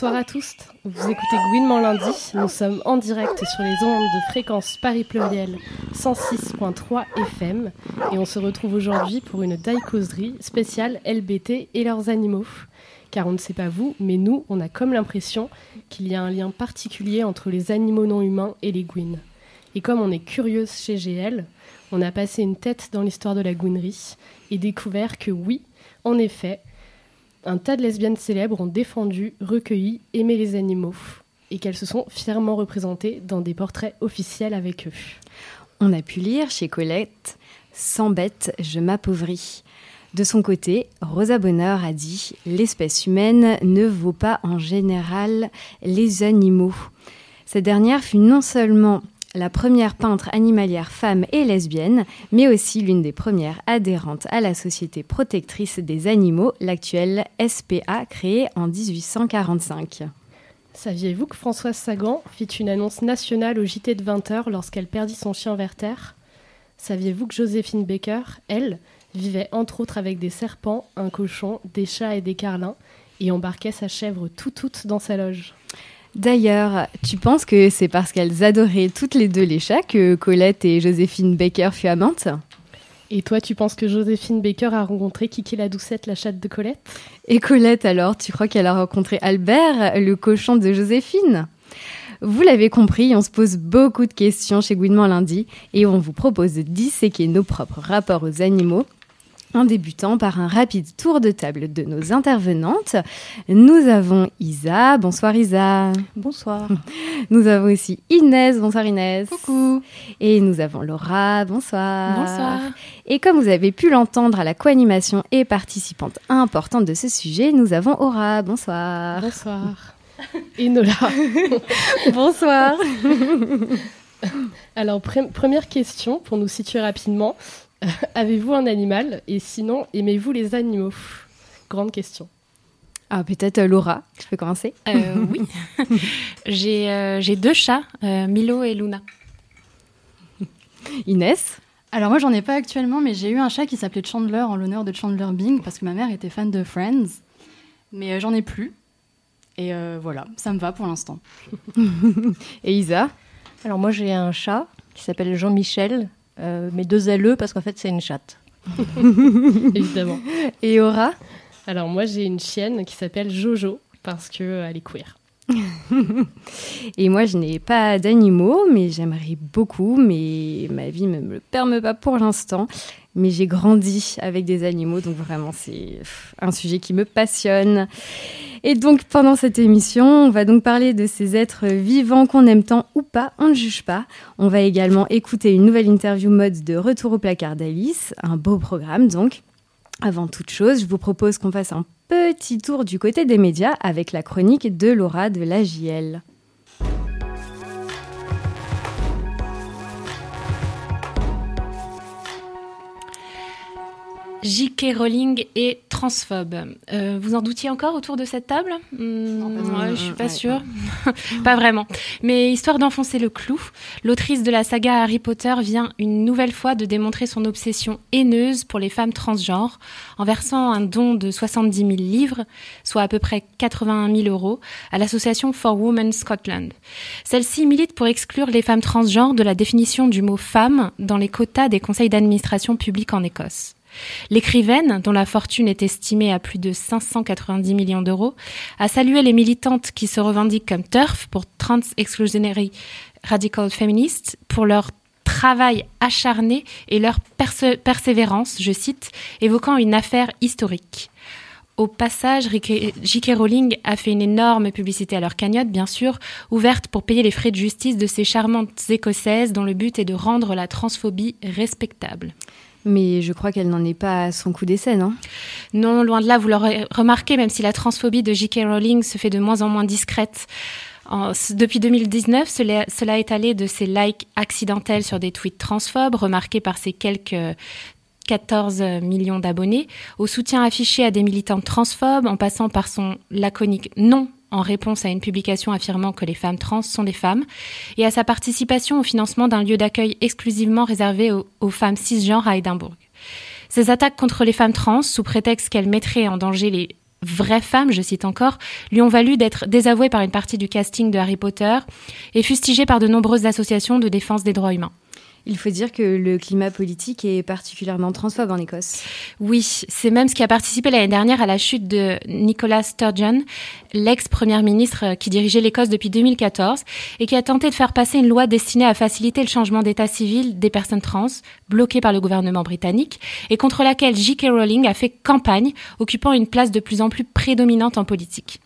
Bonsoir à tous, vous écoutez Gouinement lundi, nous sommes en direct sur les ondes de fréquence Paris Pluriel 106.3 FM et on se retrouve aujourd'hui pour une daï spéciale LBT et leurs animaux. Car on ne sait pas vous, mais nous, on a comme l'impression qu'il y a un lien particulier entre les animaux non humains et les gouines. Et comme on est curieuse chez GL, on a passé une tête dans l'histoire de la gouinerie et découvert que oui, en effet, un tas de lesbiennes célèbres ont défendu, recueilli, aimé les animaux et qu'elles se sont fièrement représentées dans des portraits officiels avec eux. On a pu lire chez Colette Sans bête, je m'appauvris. De son côté, Rosa Bonheur a dit L'espèce humaine ne vaut pas en général les animaux. Cette dernière fut non seulement la première peintre animalière femme et lesbienne, mais aussi l'une des premières adhérentes à la Société protectrice des animaux, l'actuelle SPA, créée en 1845. Saviez-vous que Françoise Sagan fit une annonce nationale au JT de 20h lorsqu'elle perdit son chien Werther Saviez-vous que Joséphine Baker, elle, vivait entre autres avec des serpents, un cochon, des chats et des carlins, et embarquait sa chèvre tout toute dans sa loge? D'ailleurs, tu penses que c'est parce qu'elles adoraient toutes les deux les chats que Colette et Joséphine Baker furent amantes? Et toi, tu penses que Joséphine Baker a rencontré Kiki la doucette, la chatte de Colette? Et Colette, alors, tu crois qu'elle a rencontré Albert, le cochon de Joséphine? Vous l'avez compris, on se pose beaucoup de questions chez Gouinement lundi et on vous propose de disséquer nos propres rapports aux animaux en débutant par un rapide tour de table de nos intervenantes. Nous avons Isa. Bonsoir Isa. Bonsoir. Nous avons aussi Inès. Bonsoir Inès. Coucou. Et nous avons Laura. Bonsoir. Bonsoir. Et comme vous avez pu l'entendre à la co-animation et participante importante de ce sujet, nous avons Aura. Bonsoir. Bonsoir. Et Nola. Bonsoir. Alors, première question pour nous situer rapidement. Avez-vous un animal Et sinon, aimez-vous les animaux? Grande question. Ah, peut-être euh, Laura, je peux commencer euh, Oui. Euh, j'ai deux chats, Milo et Luna. Inès? Alors moi, j'en ai pas actuellement, mais j'ai eu un chat qui s'appelait Chandler en l'honneur de Chandler Bing parce que ma mère était fan de Friends. Mais j'en ai plus. Et voilà, ça me va pour l'instant. et Isa? Alors moi, j'ai un chat qui s'appelle Jean-Michel mais deux LE parce qu'en fait c'est une chatte. Évidemment. Et Aura Alors moi j'ai une chienne qui s'appelle Jojo parce qu'elle euh, est queer. Et moi, je n'ai pas d'animaux, mais j'aimerais beaucoup, mais ma vie ne me le permet pas pour l'instant. Mais j'ai grandi avec des animaux, donc vraiment, c'est un sujet qui me passionne. Et donc, pendant cette émission, on va donc parler de ces êtres vivants qu'on aime tant ou pas, on ne juge pas. On va également écouter une nouvelle interview mode de Retour au placard d'Alice, un beau programme donc. Avant toute chose, je vous propose qu'on fasse un petit tour du côté des médias avec la chronique de Laura de la J.K. Rowling est transphobe. Euh, vous en doutiez encore autour de cette table? Hmm, Je suis pas sûre. pas vraiment. Mais histoire d'enfoncer le clou, l'autrice de la saga Harry Potter vient une nouvelle fois de démontrer son obsession haineuse pour les femmes transgenres en versant un don de 70 000 livres, soit à peu près 81 000 euros, à l'association For Women Scotland. Celle-ci milite pour exclure les femmes transgenres de la définition du mot femme dans les quotas des conseils d'administration publics en Écosse. L'écrivaine, dont la fortune est estimée à plus de 590 millions d'euros, a salué les militantes qui se revendiquent comme TERF pour Trans Exclusionary Radical Feminists pour leur travail acharné et leur persévérance, je cite, évoquant une affaire historique. Au passage, J.K. Rowling a fait une énorme publicité à leur cagnotte, bien sûr, ouverte pour payer les frais de justice de ces charmantes écossaises dont le but est de rendre la transphobie respectable. Mais je crois qu'elle n'en est pas à son coup d'essai, non? Non, loin de là, vous l'aurez remarqué, même si la transphobie de J.K. Rowling se fait de moins en moins discrète. Depuis 2019, cela, cela est allé de ses likes accidentels sur des tweets transphobes, remarqués par ses quelques 14 millions d'abonnés, au soutien affiché à des militantes transphobes, en passant par son laconique non en réponse à une publication affirmant que les femmes trans sont des femmes, et à sa participation au financement d'un lieu d'accueil exclusivement réservé aux, femmes cisgenres à Édimbourg. Ces attaques contre les femmes trans, sous prétexte qu'elles mettraient en danger les vraies femmes, je cite encore, lui ont valu d'être désavouées par une partie du casting de Harry Potter et fustigées par de nombreuses associations de défense des droits humains. Il faut dire que le climat politique est particulièrement transphobe en Écosse. Oui, c'est même ce qui a participé l'année dernière à la chute de Nicola Sturgeon, l'ex-première ministre qui dirigeait l'Écosse depuis 2014 et qui a tenté de faire passer une loi destinée à faciliter le changement d'état civil des personnes trans, bloquée par le gouvernement britannique, et contre laquelle J.K. Rowling a fait campagne, occupant une place de plus en plus prédominante en politique.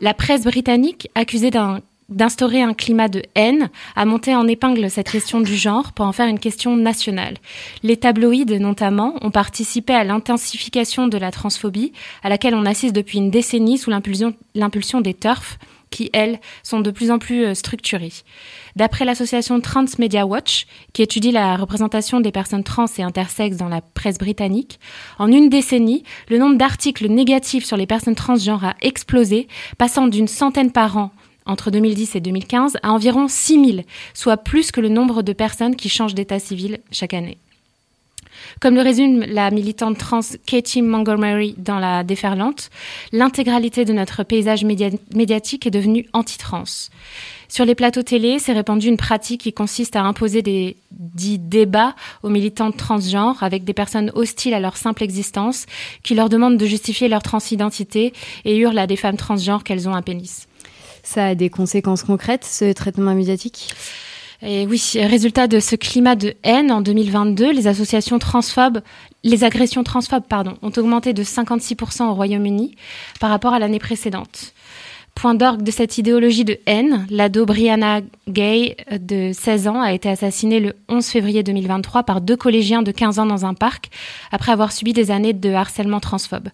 La presse britannique, accusée d'un d'instaurer un climat de haine, a monté en épingle cette question du genre pour en faire une question nationale. Les tabloïds, notamment, ont participé à l'intensification de la transphobie, à laquelle on assiste depuis une décennie sous l'impulsion des turfs, qui, elles, sont de plus en plus structurées. D'après l'association Trans Media Watch, qui étudie la représentation des personnes trans et intersexes dans la presse britannique, en une décennie, le nombre d'articles négatifs sur les personnes transgenres a explosé, passant d'une centaine par an entre 2010 et 2015 à environ 6 000, soit plus que le nombre de personnes qui changent d'état civil chaque année. Comme le résume la militante trans Katie Montgomery dans La Déferlante, l'intégralité de notre paysage médiatique est devenue anti-trans. Sur les plateaux télé, s'est répandue une pratique qui consiste à imposer des dits débats aux militantes transgenres avec des personnes hostiles à leur simple existence, qui leur demandent de justifier leur transidentité et hurlent à des femmes transgenres qu'elles ont un pénis. Ça a des conséquences concrètes, ce traitement médiatique? Et oui, résultat de ce climat de haine, en 2022, les associations transphobes, les agressions transphobes, ont augmenté de 56% au Royaume-Uni par rapport à l'année précédente. Point d'orgue de cette idéologie de haine, l'ado Brianna Gay, de 16 ans, a été assassinée le 11 février 2023 par deux collégiens de 15 ans dans un parc, après avoir subi des années de harcèlement transphobe.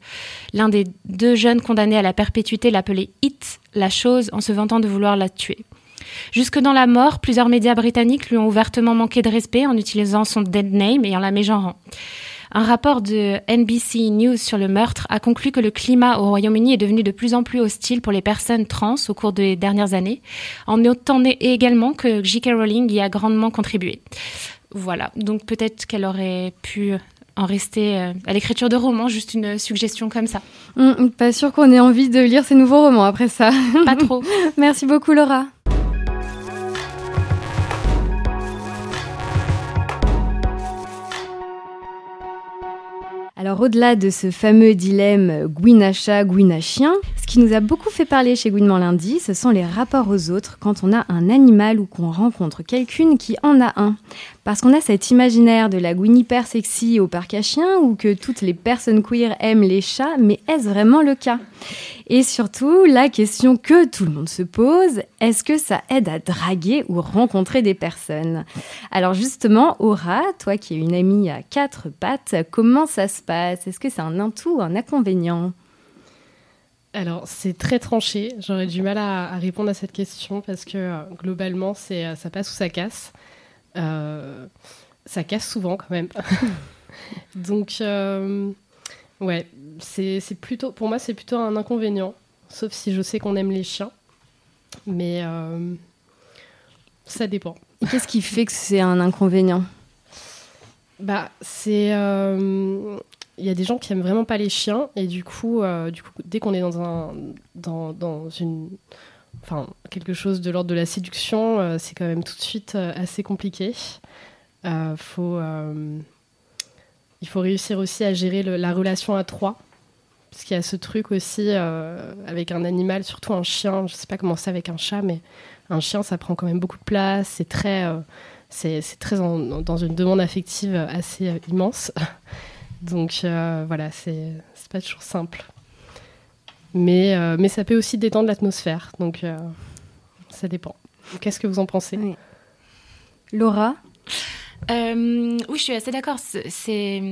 L'un des deux jeunes condamnés à la perpétuité l'appelait Hit, la chose, en se vantant de vouloir la tuer. Jusque dans la mort, plusieurs médias britanniques lui ont ouvertement manqué de respect en utilisant son dead name et en la mégenrant. Un rapport de NBC News sur le meurtre a conclu que le climat au Royaume-Uni est devenu de plus en plus hostile pour les personnes trans au cours des dernières années, en notant également que J.K. Rowling y a grandement contribué. Voilà, donc peut-être qu'elle aurait pu en rester euh, à l'écriture de romans, juste une suggestion comme ça. Mmh, pas sûr qu'on ait envie de lire ces nouveaux romans après ça. Pas trop. Merci beaucoup Laura. Alors au-delà de ce fameux dilemme Gouinacha, Gouinachien, ce qui nous a beaucoup fait parler chez Gouinement lundi, ce sont les rapports aux autres quand on a un animal ou qu'on rencontre quelqu'une qui en a un. Parce qu'on a cet imaginaire de la gouine hyper sexy au parc à chiens ou que toutes les personnes queer aiment les chats, mais est-ce vraiment le cas? Et surtout, la question que tout le monde se pose, est-ce que ça aide à draguer ou rencontrer des personnes? Alors justement, Aura, toi qui es une amie à quatre pattes, comment ça se passe? Est-ce que c'est un atout ou un inconvénient? Alors, c'est très tranché. J'aurais du mal à, répondre à cette question parce que euh, globalement, c'est euh, ça passe ou ça casse. Euh, ça casse souvent quand même. Donc, euh, ouais, c'est plutôt, pour moi, c'est plutôt un inconvénient. Sauf si je sais qu'on aime les chiens. Mais euh, ça dépend. Qu'est-ce qui fait que c'est un inconvénient? Bah, c'est. Il y a des gens qui aiment vraiment pas les chiens. Et du coup, du coup dès qu'on est dans, un, dans, dans une enfin, quelque chose de l'ordre de la séduction, euh, c'est quand même tout de suite euh, assez compliqué. Euh, il faut réussir aussi à gérer la relation à trois. Parce qu'il y a ce truc aussi avec un animal, surtout un chien. Je sais pas comment c'est avec un chat, mais un chien, ça prend quand même beaucoup de place. C'est très, c'est, très en, dans une demande affective assez immense. Donc voilà, c'est, c'est pas toujours simple. Mais, euh, mais ça peut aussi détendre l'atmosphère. Donc, euh, ça dépend. Qu'est-ce que vous en pensez oui. Laura Euh, oui, je suis assez d'accord. C'est,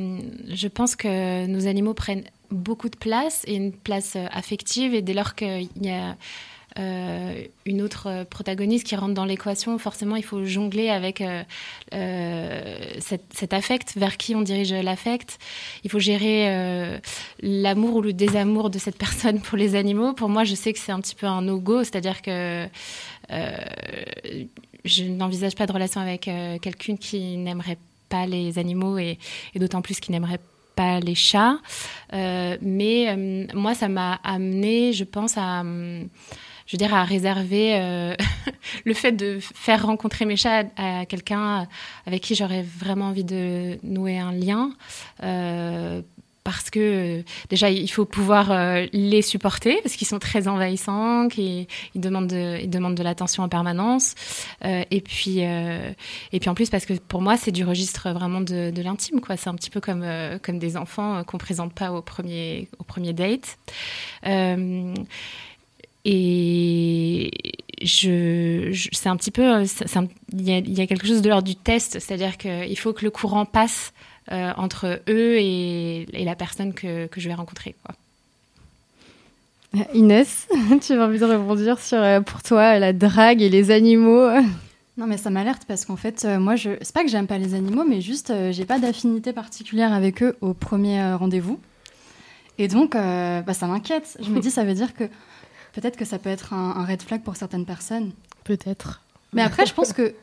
je pense que nos animaux prennent beaucoup de place et une place affective. Et dès lors qu'il y a euh, une autre protagoniste qui rentre dans l'équation, forcément, il faut jongler avec euh, euh, cet, affect, vers qui on dirige l'affect. Il faut gérer euh, l'amour ou le désamour de cette personne pour les animaux. Pour moi, je sais que c'est un petit peu un no-go, c'est-à-dire que je n'envisage pas de relation avec quelqu'un qui n'aimerait pas les animaux et, d'autant plus qui n'aimerait pas les chats. Euh, mais euh, moi, ça m'a amené, je pense, à, je veux dire, à réserver euh, le fait de faire rencontrer mes chats à, quelqu'un avec qui j'aurais vraiment envie de nouer un lien parce que déjà il faut pouvoir euh, les supporter parce qu'ils sont très envahissants, qu'ils ils demandent de, l'attention en permanence euh, et puis euh, et puis en plus parce que pour moi c'est du registre vraiment de, de l'intime. C'est un petit peu comme comme des enfants qu'on présente pas au premier au premier date. Et je, je c'est un petit peu, il y, y, a quelque chose de l'ordre du test, c'est-à-dire qu'il faut que le courant passe euh, entre eux et, et, la personne que, que je vais rencontrer. Quoi. Inès, tu as envie de rebondir sur, euh, pour toi, la drague et les animaux? Non, mais ça m'alerte parce qu'en fait, euh, moi, je... c'est pas que j'aime pas les animaux, mais juste, euh, j'ai pas d'affinité particulière avec eux au premier euh, rendez-vous. Et donc, euh, bah, ça m'inquiète. Je me dis, ça veut dire que peut-être que ça peut être un, un red flag pour certaines personnes. Peut-être. Mais après, je pense que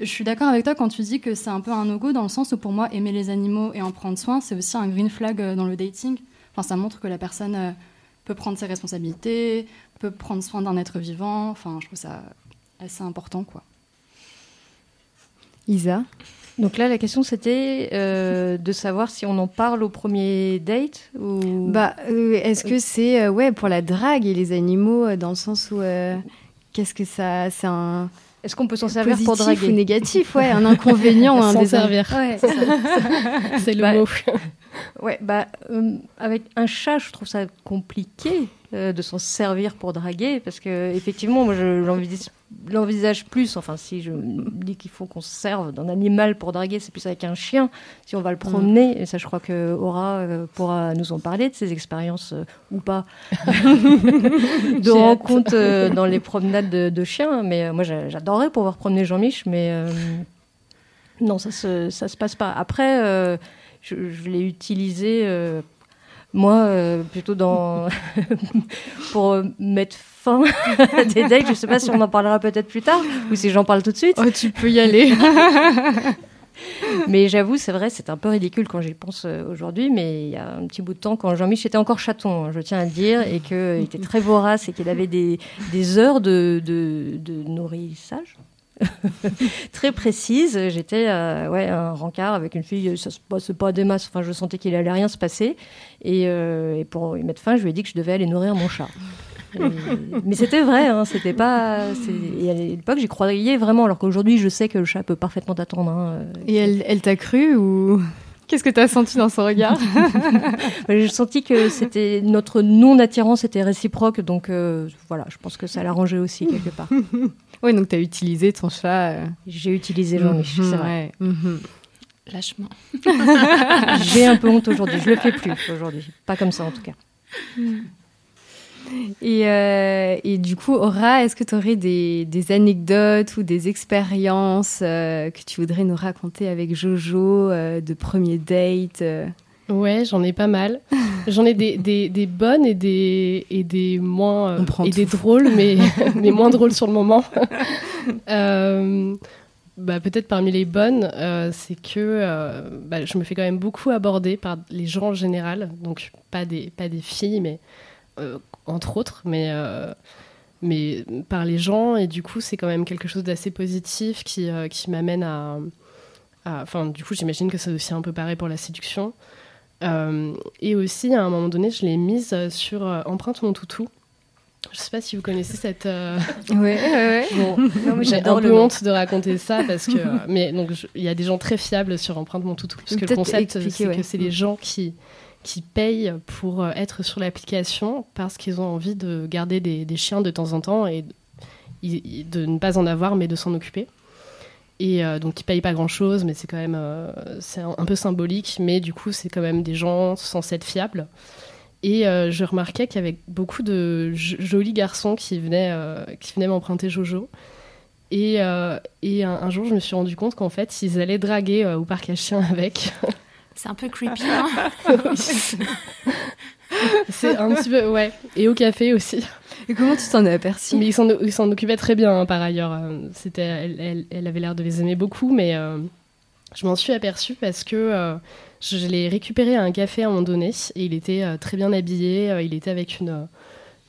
je suis d'accord avec toi quand tu dis que c'est un peu un no-go dans le sens où pour moi, aimer les animaux et en prendre soin, c'est aussi un green flag euh, dans le dating. Enfin, ça montre que la personne euh, peut prendre ses responsabilités, peut prendre soin d'un être vivant. Enfin, je trouve ça assez important, quoi. Isa? Donc là, la question c'était euh, de savoir si on en parle au premier date ou. Bah, euh, est-ce que c'est euh, ouais pour la drague et les animaux dans le sens où qu'est-ce que ça, c'est un est-ce qu'on peut s'en servir pour draguer ou négatif Ouais, un inconvénient, un S'en désert- servir. Ouais. C'est le Bah, mot. Ouais, bah, euh, avec un chat, je trouve ça compliqué euh, de s'en servir pour draguer, parce que effectivement, moi, je l'envisage, plus. Enfin, si je dis qu'il faut qu'on se serve d'un animal pour draguer, c'est plus avec un chien. Si on va le promener, et ça, je crois que Aura euh, pourra nous en parler de ses expériences euh, ou pas de rencontres dans les promenades de, de chiens. Mais moi, j'a- j'adorerais pouvoir promener Jean-Mich, mais non, ça se, ça se passe pas. Après, je, je l'ai utilisé, moi, euh, plutôt dans pour euh, mettre fin à des dates. Je sais pas si on en parlera peut-être plus tard ou si j'en parle tout de suite. Oh, tu peux y aller. Mais j'avoue, c'est vrai, c'est un peu ridicule quand j'y pense euh, aujourd'hui. Mais il y a un petit bout de temps, quand Jean-Mich était encore chaton, hein, je tiens à le dire, et qu'il était très vorace et qu'il avait des, des heures de, de, de nourrissage. très précises. J'étais euh, ouais, un rencard avec une fille, ça se passe pas des masses. Enfin, je sentais qu'il allait rien se passer. Et, euh, et pour y mettre fin, je lui ai dit que je devais aller nourrir mon chat. Et- mais c'était vrai, hein, c'était pas. Et à l'époque, j'y croyais vraiment, alors qu'aujourd'hui, je sais que le chat peut parfaitement attendre. hein, euh, Et elle, elle t'a cru ou qu'est-ce que t'as senti dans son regard? J'ai senti que c'était notre non-attirance était réciproque, donc euh, voilà, je pense que ça l'arrangeait aussi quelque part. Oui, donc t'as utilisé ton chat. euh. J'ai utilisé Jean-Mich, c'est vrai. Ouais, mhm. Lâchement. J'ai un peu honte aujourd'hui, je le fais plus aujourd'hui, pas comme ça en tout cas. Et, euh, et du coup, Aura, est-ce que tu aurais des, des anecdotes ou des expériences euh, que tu voudrais nous raconter avec Jojo euh, de premier date euh? Ouais, j'en ai pas mal. J'en ai des, des, des bonnes et des, et des moins. euh, et des drôles, mais, mais moins drôles sur le moment. Euh, bah, Peut-être parmi les bonnes, euh, c'est que euh, bah, je me fais quand même beaucoup aborder par les gens en général. Donc, pas des, pas des filles, mais entre autres. Mais. mais par les gens, et du coup, c'est quand même quelque chose d'assez positif qui, qui m'amène à- Enfin, du coup, j'imagine que c'est aussi un peu pareil pour la séduction. Euh, et aussi, à un moment donné, je l'ai mise euh, sur euh, Empreinte mon toutou. Je sais pas si vous connaissez cette. euh, Ouais, ouais, Bon, mais J'ai un peu honte de raconter ça parce que. mais donc, il y a des gens très fiables sur Empreinte mon toutou. Parce que le concept, c'est ouais. que c'est les gens qui qui payent pour être sur l'application parce qu'ils ont envie de garder des, des chiens de temps en temps et de ne pas en avoir mais de s'en occuper. Et donc qui payent pas grand chose, mais c'est quand même c'est un, peu symbolique, mais du coup c'est quand même des gens censés être fiables. Et je remarquais qu'il y avait beaucoup de jolis garçons qui venaient, qui venaient m'emprunter Jojo. Et, et un, jour, je me suis rendu compte qu'en fait, ils allaient draguer au parc à chiens avec. C'est un peu creepy, hein C'est un petit peu, ouais. Et au café aussi. Et comment tu t'en es aperçu Mais ils s'en occupaient très bien, hein, par ailleurs. Euh, c'était, elle, elle, avait l'air de les aimer beaucoup, mais euh, je m'en suis aperçue parce que euh, je l'ai récupéré à un café à un moment donné et il était très bien habillé. il était avec une,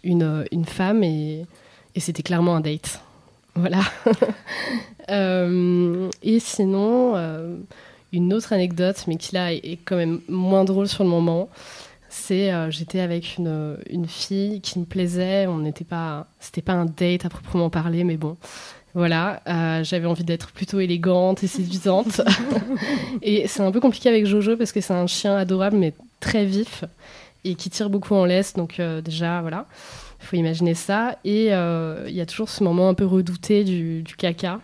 une, une femme et, et c'était clairement un date. Voilà. et sinon une autre anecdote, mais qui là est quand même moins drôle sur le moment. C'est euh, j'étais avec une, une, fille qui me plaisait. On n'était pas, c'était pas un date à proprement parler, mais bon, voilà. Euh, j'avais envie d'être plutôt élégante et séduisante. et c'est un peu compliqué avec Jojo parce que c'est un chien adorable mais très vif et qui tire beaucoup en laisse. Donc euh, déjà, voilà, il faut imaginer ça. Et il y a toujours ce moment un peu redouté du, du caca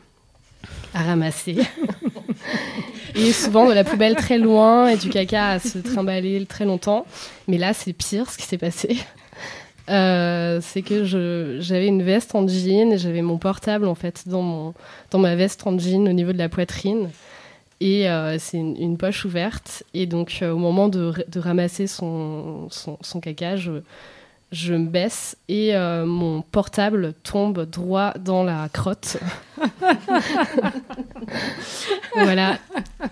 à ramasser. et souvent de la poubelle très loin et du caca à se trimballer très longtemps. Mais là, c'est pire ce qui s'est passé. Euh, c'est que j'avais une veste en jean et j'avais mon portable en fait dans, mon, dans ma veste en jean au niveau de la poitrine. Et euh, c'est une, poche ouverte. Et donc, euh, au moment de, ramasser son, son, caca, je, je me baisse et mon portable tombe droit dans la crotte. voilà,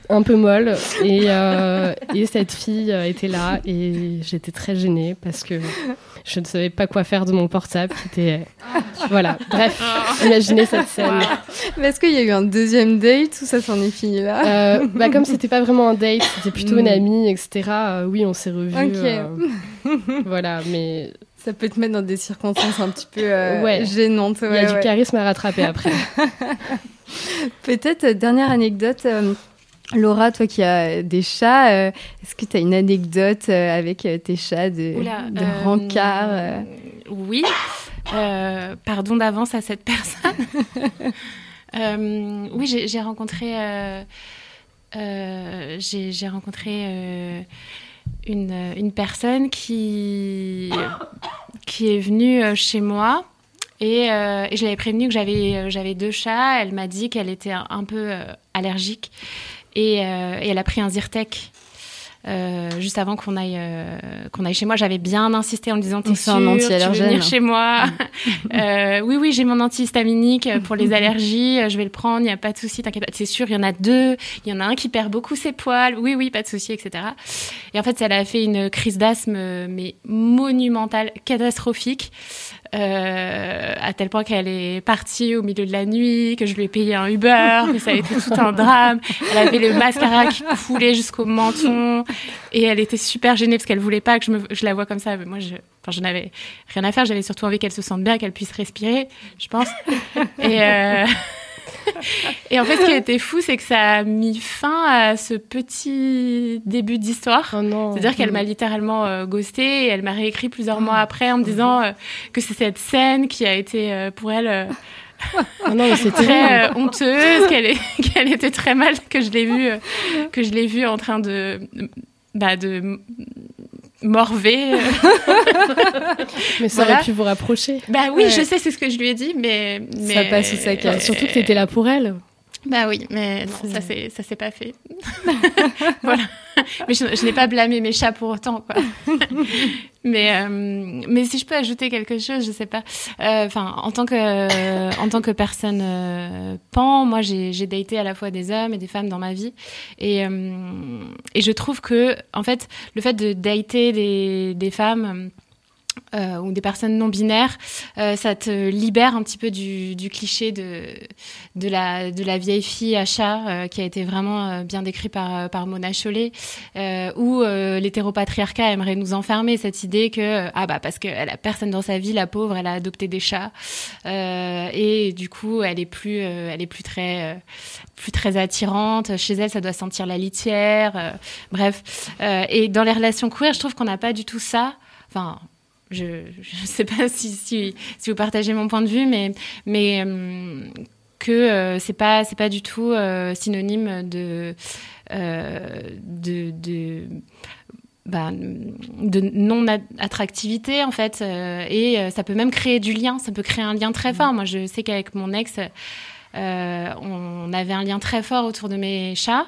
un peu molle. Et, euh, et, cette fille était là et j'étais très gênée parce que je ne savais pas quoi faire de mon portable. Voilà, bref, imaginez cette scène. Mais est-ce qu'il y a eu un deuxième date ou ça s'en est fini là euh, bah, Comme c'était pas vraiment un date, c'était plutôt une hmm. amie, etc. oui, on s'est revus. voilà, mais ça peut te mettre dans des circonstances un petit peu euh, gênantes. Il y a du charisme à rattraper après. Peut-être, euh, dernière anecdote. Euh, Laura, toi qui as des chats, est-ce que tu as une anecdote avec tes chats de, de rencard Oui. pardon d'avance à cette personne. oui, j'ai rencontré. j'ai rencontré une, une personne qui, qui est venue euh, chez moi. Et, euh, et je l'avais prévenue que j'avais, euh, j'avais deux chats. Elle m'a dit qu'elle était un, peu allergique. Et, et, elle a pris un Zyrtec euh, juste avant qu'on aille euh, qu'on aille chez moi, j'avais bien insisté en me disant t'es sûr, un tu veux venir chez moi euh, Oui, oui, j'ai mon antihistaminique pour les allergies, je vais le prendre, il n'y a pas de souci, t'inquiète pas. C'est sûr, il y en a deux, il y en a un qui perd beaucoup ses poils, oui, oui, pas de souci, etc. Et en fait, elle a fait une crise d'asthme mais monumentale, catastrophique. Euh, à tel point qu'elle est partie au milieu de la nuit, que je lui ai payé un Uber, que ça a été tout un drame. Elle avait le mascara qui coulait jusqu'au menton et elle était super gênée parce qu'elle voulait pas que je, la vois comme ça. Mais moi, je, enfin, je n'avais rien à faire. J'avais surtout envie qu'elle se sente bien, qu'elle puisse respirer, je pense. Et euh... et en fait, ce qui a été fou, c'est que ça a mis fin à ce petit début d'histoire. Oh C'est-à-dire qu'elle m'a littéralement euh, ghosté et elle m'a réécrit plusieurs mois après en me disant euh, que c'est cette scène qui a été euh, pour elle. Oh non, c'est très honteuse, qu'elle était très mal, que je l'ai vue, que je l'ai vue en train de, bah, de morvé. mais ça aurait pu vous rapprocher. Bah oui, je sais, c'est ce que je lui ai dit, mais. mais... Ça passe ça casse. Surtout que tu étais là pour elle. Bah oui, mais non, ça c'est ça s'est pas fait. voilà. Mais je, n'ai pas blâmé mes chats pour autant, quoi. mais euh, mais si je peux ajouter quelque chose, je sais pas. Euh, enfin, en tant que en tant que personne euh, pan, moi j'ai j'ai daté à la fois des hommes et des femmes dans ma vie, et et je trouve que en fait le fait de dater des des femmes euh, ou des personnes non binaires, euh, ça te libère un petit peu du, cliché de, la, vieille fille à chat euh, qui a été vraiment bien décrit par, Mona Chollet, où l'hétéropatriarcat aimerait nous enfermer cette idée que, ah bah parce qu'elle a personne dans sa vie, la pauvre, elle a adopté des chats, et du coup elle est plus, elle est plus très, plus très attirante. Chez elle, ça doit sentir la litière. bref, et dans les relations queer, je trouve qu'on n'a pas du tout ça. Enfin, je ne sais pas si, si, si, vous partagez mon point de vue, mais, mais euh, que c'est pas c'est pas du tout synonyme de de, de bah, de non attractivité en fait et ça peut même créer du lien ça peut créer un lien très fort. Moi je sais qu'avec mon ex on avait un lien très fort autour de mes chats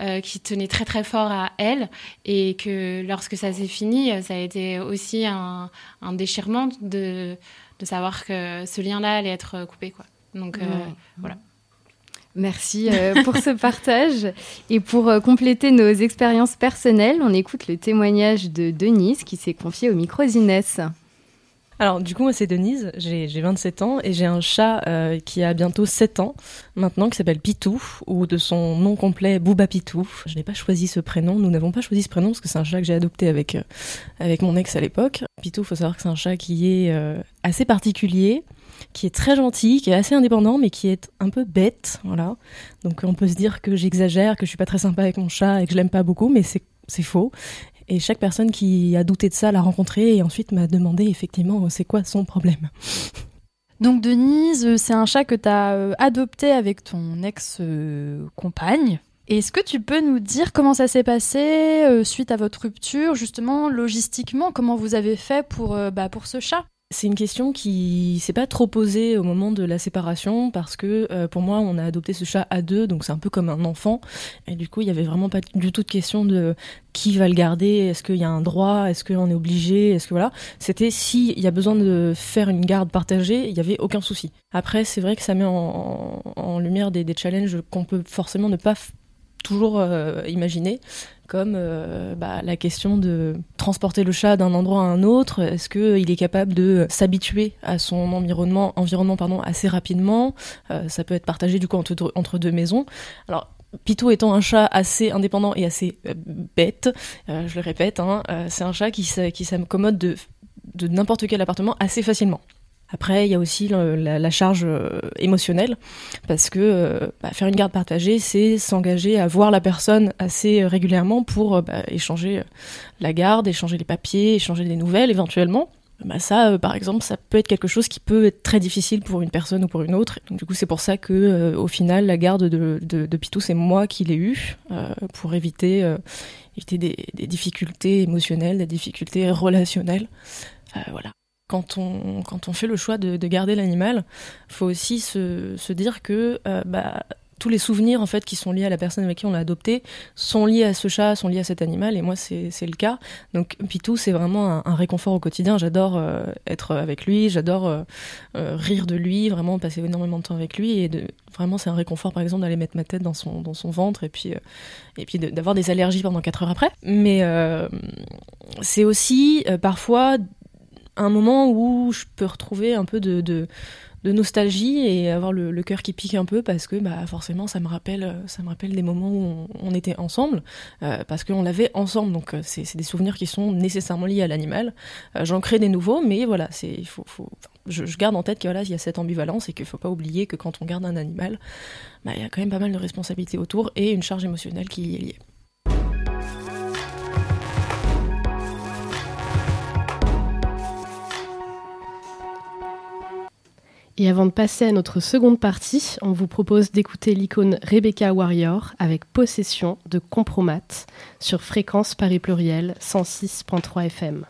euh, qui tenait très très fort à elle et que lorsque ça s'est fini, ça a été aussi un, déchirement de, de, savoir que ce lien-là allait être coupé. Quoi. Donc euh, voilà. Merci euh, pour ce partage. Et pour compléter nos expériences personnelles, on écoute le témoignage de Denise qui s'est confiée au micro Zinès. Alors du coup moi c'est Denise, j'ai 27 ans et j'ai un chat euh, qui a bientôt 7 ans maintenant qui s'appelle Pitou ou de son nom complet Bouba Pitou. Je n'ai pas choisi ce prénom, nous n'avons pas choisi ce prénom parce que c'est un chat que j'ai adopté avec, euh, avec mon ex à l'époque. Pitou, faut savoir que c'est un chat qui est euh, assez particulier, qui est très gentil, qui est assez indépendant mais qui est un peu bête, voilà. Donc on peut se dire que j'exagère, que je suis pas très sympa avec mon chat et que je l'aime pas beaucoup mais c'est faux. Et chaque personne qui a douté de ça l'a rencontré et ensuite m'a demandé effectivement c'est quoi son problème. Donc Denise, euh, c'est un chat que tu as euh, adopté avec ton ex-compagne. Est-ce que tu peux nous dire comment ça s'est passé euh, suite à votre rupture, justement logistiquement, comment vous avez fait pour, bah, pour ce chat? C'est une question qui s'est pas trop posée au moment de la séparation parce que euh, pour moi on a adopté ce chat à deux donc c'est un peu comme un enfant. Et du coup il y avait vraiment pas du tout de question de qui va le garder est-ce qu'il y a un droit est-ce qu'on est obligé est-ce que voilà. C'était s'il y a besoin de faire une garde partagée il y avait aucun souci. Après c'est vrai que ça met en, lumière des, des challenges qu'on peut forcément ne pas toujours euh, imaginer comme euh, bah, la question de transporter le chat d'un endroit à un autre. Est-ce qu'il est capable de s'habituer à son environnement, environnement pardon, assez rapidement? Euh, Ça peut être partagé du coup entre, deux maisons. Alors Pitou étant un chat assez indépendant et assez euh, bête, je le répète, hein, c'est un chat qui, qui s'accommode de, de n'importe quel appartement assez facilement. Après, il y a aussi la, charge euh, émotionnelle, parce que euh, bah, faire une garde partagée, c'est s'engager à voir la personne assez euh, régulièrement pour bah, échanger la garde, échanger les papiers, échanger des nouvelles éventuellement. Bah ça, par exemple, ça peut être quelque chose qui peut être très difficile pour une personne ou pour une autre. Du coup, c'est pour ça que, au final, la garde de, de, Pitou, c'est moi qui l'ai eue pour éviter, éviter des, des, difficultés émotionnelles, des difficultés relationnelles. voilà quand on, quand on fait le choix de, garder l'animal, faut aussi se, se dire que euh, bah, tous les souvenirs en fait qui sont liés à la personne avec qui on l'a adopté sont liés à ce chat, sont liés à cet animal, et moi c'est le cas. Donc Pitou c'est vraiment un, réconfort au quotidien. J'adore euh, être avec lui, j'adore euh, rire de lui, vraiment passer énormément de temps avec lui, et vraiment c'est un réconfort par exemple d'aller mettre ma tête dans son, dans son ventre et puis, et puis d'avoir des allergies pendant 4 heures après. Mais c'est aussi parfois un moment où je peux retrouver un peu de, de, nostalgie et avoir le, cœur qui pique un peu parce que bah, forcément ça me rappelle, ça me rappelle des moments où on, était ensemble, euh, parce qu'on l'avait ensemble. Donc euh, c'est des souvenirs qui sont nécessairement liés à l'animal. Euh, j'en crée des nouveaux, mais voilà, c'est faut, je, garde en tête qu'il il y a cette ambivalence et qu'il faut pas oublier que quand on garde un animal, bah, il y a quand même pas mal de responsabilités autour et une charge émotionnelle qui y est liée. Et avant de passer à notre seconde partie, on vous propose d'écouter l'icône Rebecca Warrior avec Possession de Compromat sur fréquence Paris Pluriel 106.3 FM.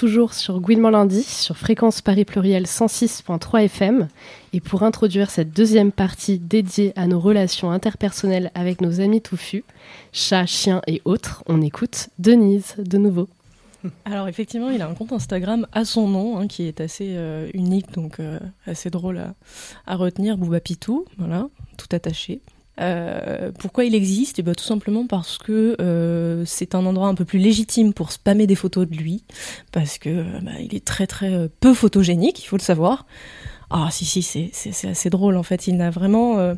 Toujours sur Gouinement lundi, sur fréquence Paris Pluriel 106.3 FM. Et pour introduire cette deuxième partie dédiée à nos relations interpersonnelles avec nos amis touffus, chats, chiens et autres, on écoute Denise de nouveau. Alors effectivement, il a un compte Instagram à son nom, hein, qui est assez euh, unique, donc euh, assez drôle à, retenir, Bouba Pitou, voilà, tout attaché. Euh, pourquoi il existe? Eh ben, Tout simplement parce que euh, c'est un endroit un peu plus légitime pour spammer des photos de lui, parce que euh, bah, il est très très peu photogénique, il faut le savoir. Ah si si c'est assez drôle en fait. Il vraiment,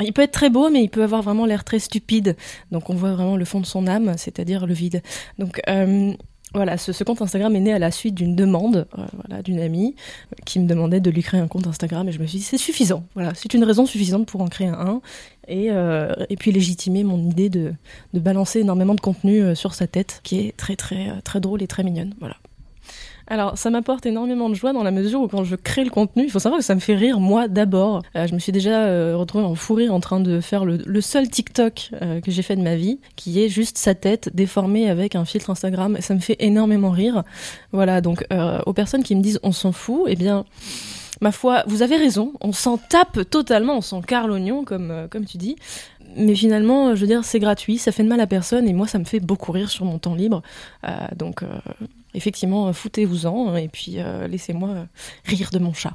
il peut être très beau, mais il peut avoir vraiment l'air très stupide. Donc on voit vraiment le fond de son âme, c'est-à-dire le vide. Donc voilà, ce, compte Instagram est né à la suite d'une demande voilà, d'une amie qui me demandait de lui créer un compte Instagram et je me suis dit c'est suffisant. Voilà, c'est une raison suffisante pour en créer un et, euh, et puis légitimer mon idée de, de balancer énormément de contenu euh, sur sa tête qui est très très très drôle et très mignonne. Voilà. Alors, ça m'apporte énormément de joie dans la mesure où quand je crée le contenu, il faut savoir que ça me fait rire moi d'abord. Euh, je me suis déjà euh, retrouvée en fou rire en train de faire le, seul TikTok euh, que j'ai fait de ma vie, qui est juste sa tête déformée avec un filtre Instagram. Ça me fait énormément rire. Voilà, donc euh, aux personnes qui me disent on s'en fout, eh bien ma foi, vous avez raison, on s'en tape totalement, on s'en carre l'oignon, comme, euh, tu dis. Mais finalement, je veux dire, c'est gratuit, ça fait de mal à personne, et moi, ça me fait beaucoup rire sur mon temps libre. Euh, donc, euh, effectivement, foutez-vous-en, et puis euh, laissez-moi rire de mon chat.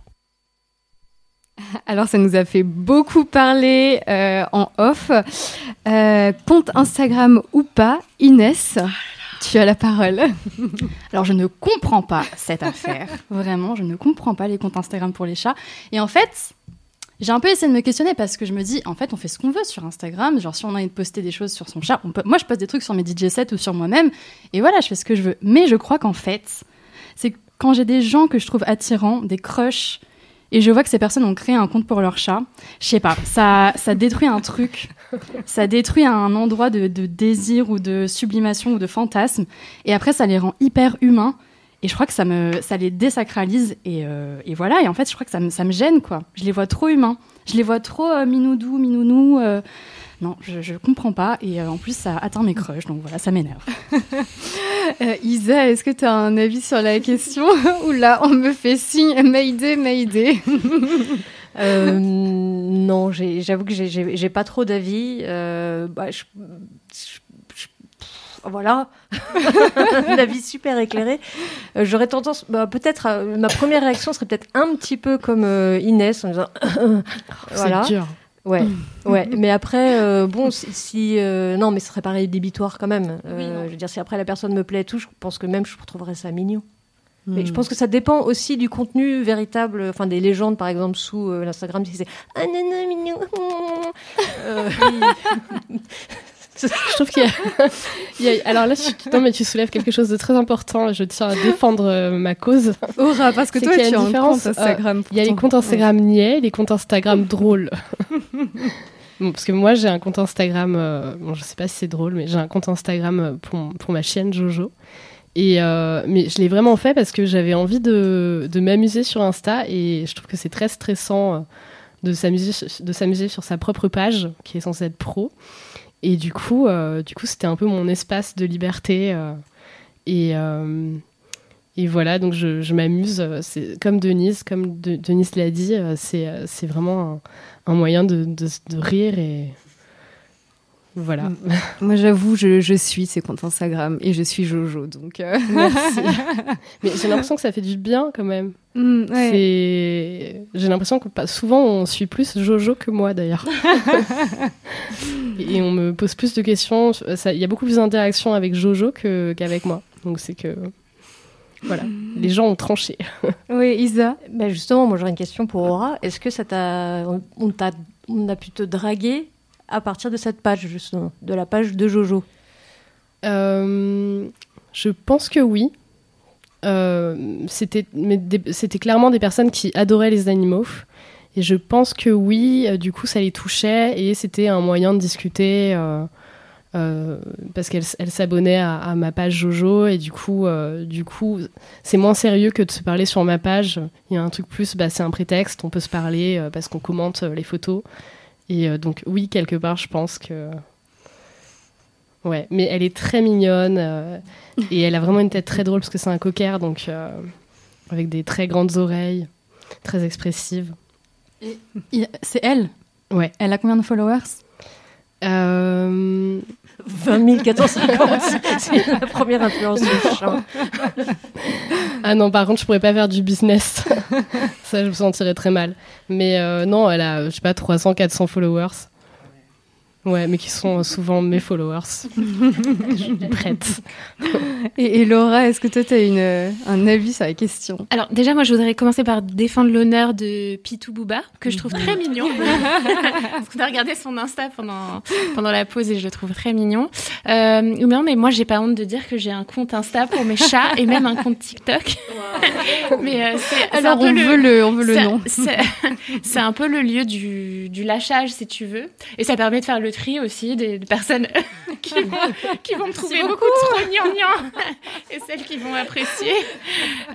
Alors, ça nous a fait beaucoup parler euh, en off. Euh, compte Instagram ou pas, Inès? Tu as la parole. Alors, je ne comprends pas cette affaire. Vraiment, je ne comprends pas les comptes Instagram pour les chats. Et en fait, j'ai un peu essayé de me questionner parce que je me dis, en fait, on fait ce qu'on veut sur Instagram. Genre, si on a envie de poster des choses sur son chat, moi, je poste des trucs sur mes DJ sets ou sur moi-même. Et voilà, je fais ce que je veux. Mais je crois qu'en fait, c'est quand j'ai des gens que je trouve attirants, des crushs, et je vois que ces personnes ont créé un compte pour leur chat, je sais pas, ça, ça détruit un truc, ça détruit un endroit de, désir ou de sublimation ou de fantasme, et après ça les rend hyper humains, et je crois que ça, me, ça les désacralise, et, euh, et voilà, et en fait je crois que ça me, ça me gêne, quoi. Je les vois trop humains, je les vois trop euh, minoudou, minounou, euh, non, je, je comprends pas, et euh, en plus ça atteint mes crushs, donc voilà, ça m'énerve. Euh, Isa, est-ce que tu as un avis sur la question Ou là, on me fait signe Mayday, Mayday euh, Non, j'avoue que j'ai pas trop d'avis. Euh, bah, je, je, je, voilà, un avis super éclairé. Euh, J'aurais tendance, bah, peut-être, euh, ma première réaction serait peut-être un petit peu comme euh, Inès en disant, voilà. Dur. Ouais, ouais. Mais après, euh, bon, si, euh, non, mais ce serait pareil débitoire quand même. Euh, oui, je veux dire, si après la personne me plaît et tout, je pense que même je trouverais ça mignon. Mais je pense que ça dépend aussi du contenu véritable, enfin des légendes par exemple sous l'Instagram, si c'est ah non non mignon. je trouve qu'il y, a... y, a... Alors là, tu... non, mais tu soulèves quelque chose de très important. Je tiens à défendre euh, ma cause. Aura, parce que toi, tu as une différence. Instagram. Il euh, y a les comptes Instagram ouais. niais, les comptes Instagram drôles. bon, parce que moi, j'ai un compte Instagram. Euh, bon, je sais pas si c'est drôle, mais j'ai un compte Instagram pour, pour ma chienne Jojo. Et euh, mais je l'ai vraiment fait parce que j'avais envie de, de m'amuser sur Insta et je trouve que c'est très stressant de s'amuser de s'amuser sur sa propre page qui est censée être pro. Et du coup, euh, du coup, c'était un peu mon espace de liberté. Euh, et, euh, et voilà, donc je, je m'amuse. Comme Denise, comme de, Denise l'a dit, c'est vraiment un, un moyen de, de, de, rire et voilà. Moi, j'avoue, je, je, suis ces comptes Instagram et je suis Jojo, donc. Euh... Merci. Mais j'ai l'impression que ça fait du bien quand même. Mm, ouais. J'ai l'impression que souvent on suit plus Jojo que moi d'ailleurs. et on me pose plus de questions. Il y a beaucoup plus d'interactions avec Jojo qu'avec qu moi. Donc c'est que voilà, les gens ont tranché. oui, Isa. Ben justement, moi j'aurais une question pour Aura. Est-ce que ça t'a, on, on, on a pu te draguer à partir de cette page, justement, de la page de Jojo euh, Je pense que oui. Euh, c'était clairement des personnes qui adoraient les animaux. Et je pense que oui, euh, du coup, ça les touchait et c'était un moyen de discuter. Parce qu'elle elle, s'abonnait à, ma page Jojo et du coup, du coup, c'est moins sérieux que de se parler sur ma page. Il y a un truc plus, bah, c'est un prétexte, on peut se parler parce qu'on commente les photos. Et donc oui, quelque part, je pense que Ouais, mais elle est très mignonne euh, et elle a vraiment une tête très drôle parce que c'est un cocker, donc euh, avec des très grandes oreilles, très expressive. C'est elle? Ouais. Elle a combien de followers? Euh... 20 450, c'est la première influence du chat. ah non, par contre, je pourrais pas faire du business. Ça, je me sentirais très mal. Mais euh, non, elle a, je sais pas, 300, 400 followers. Ouais, mais qui sont souvent mes followers. je suis prête. Et, Laura, est-ce que toi, tu as une, un avis sur la question? Alors, déjà, moi, je voudrais commencer par défendre l'honneur de Pitou Bouba, que je trouve très mignon. Parce qu'on a regardé son Insta pendant, pendant la pause et je le trouve très mignon. Euh, non, mais moi, j'ai pas honte de dire que j'ai un compte Insta pour mes chats et même un compte TikTok. mais euh, c'est, Alors, on, veut le, on veut le nom. C'est, un peu le lieu du, du lâchage, si tu veux. Et ça permet de faire le tri aussi des, personnes qui, vont, qui vont me trouver beaucoup. trop gnangnan et celles qui vont apprécier.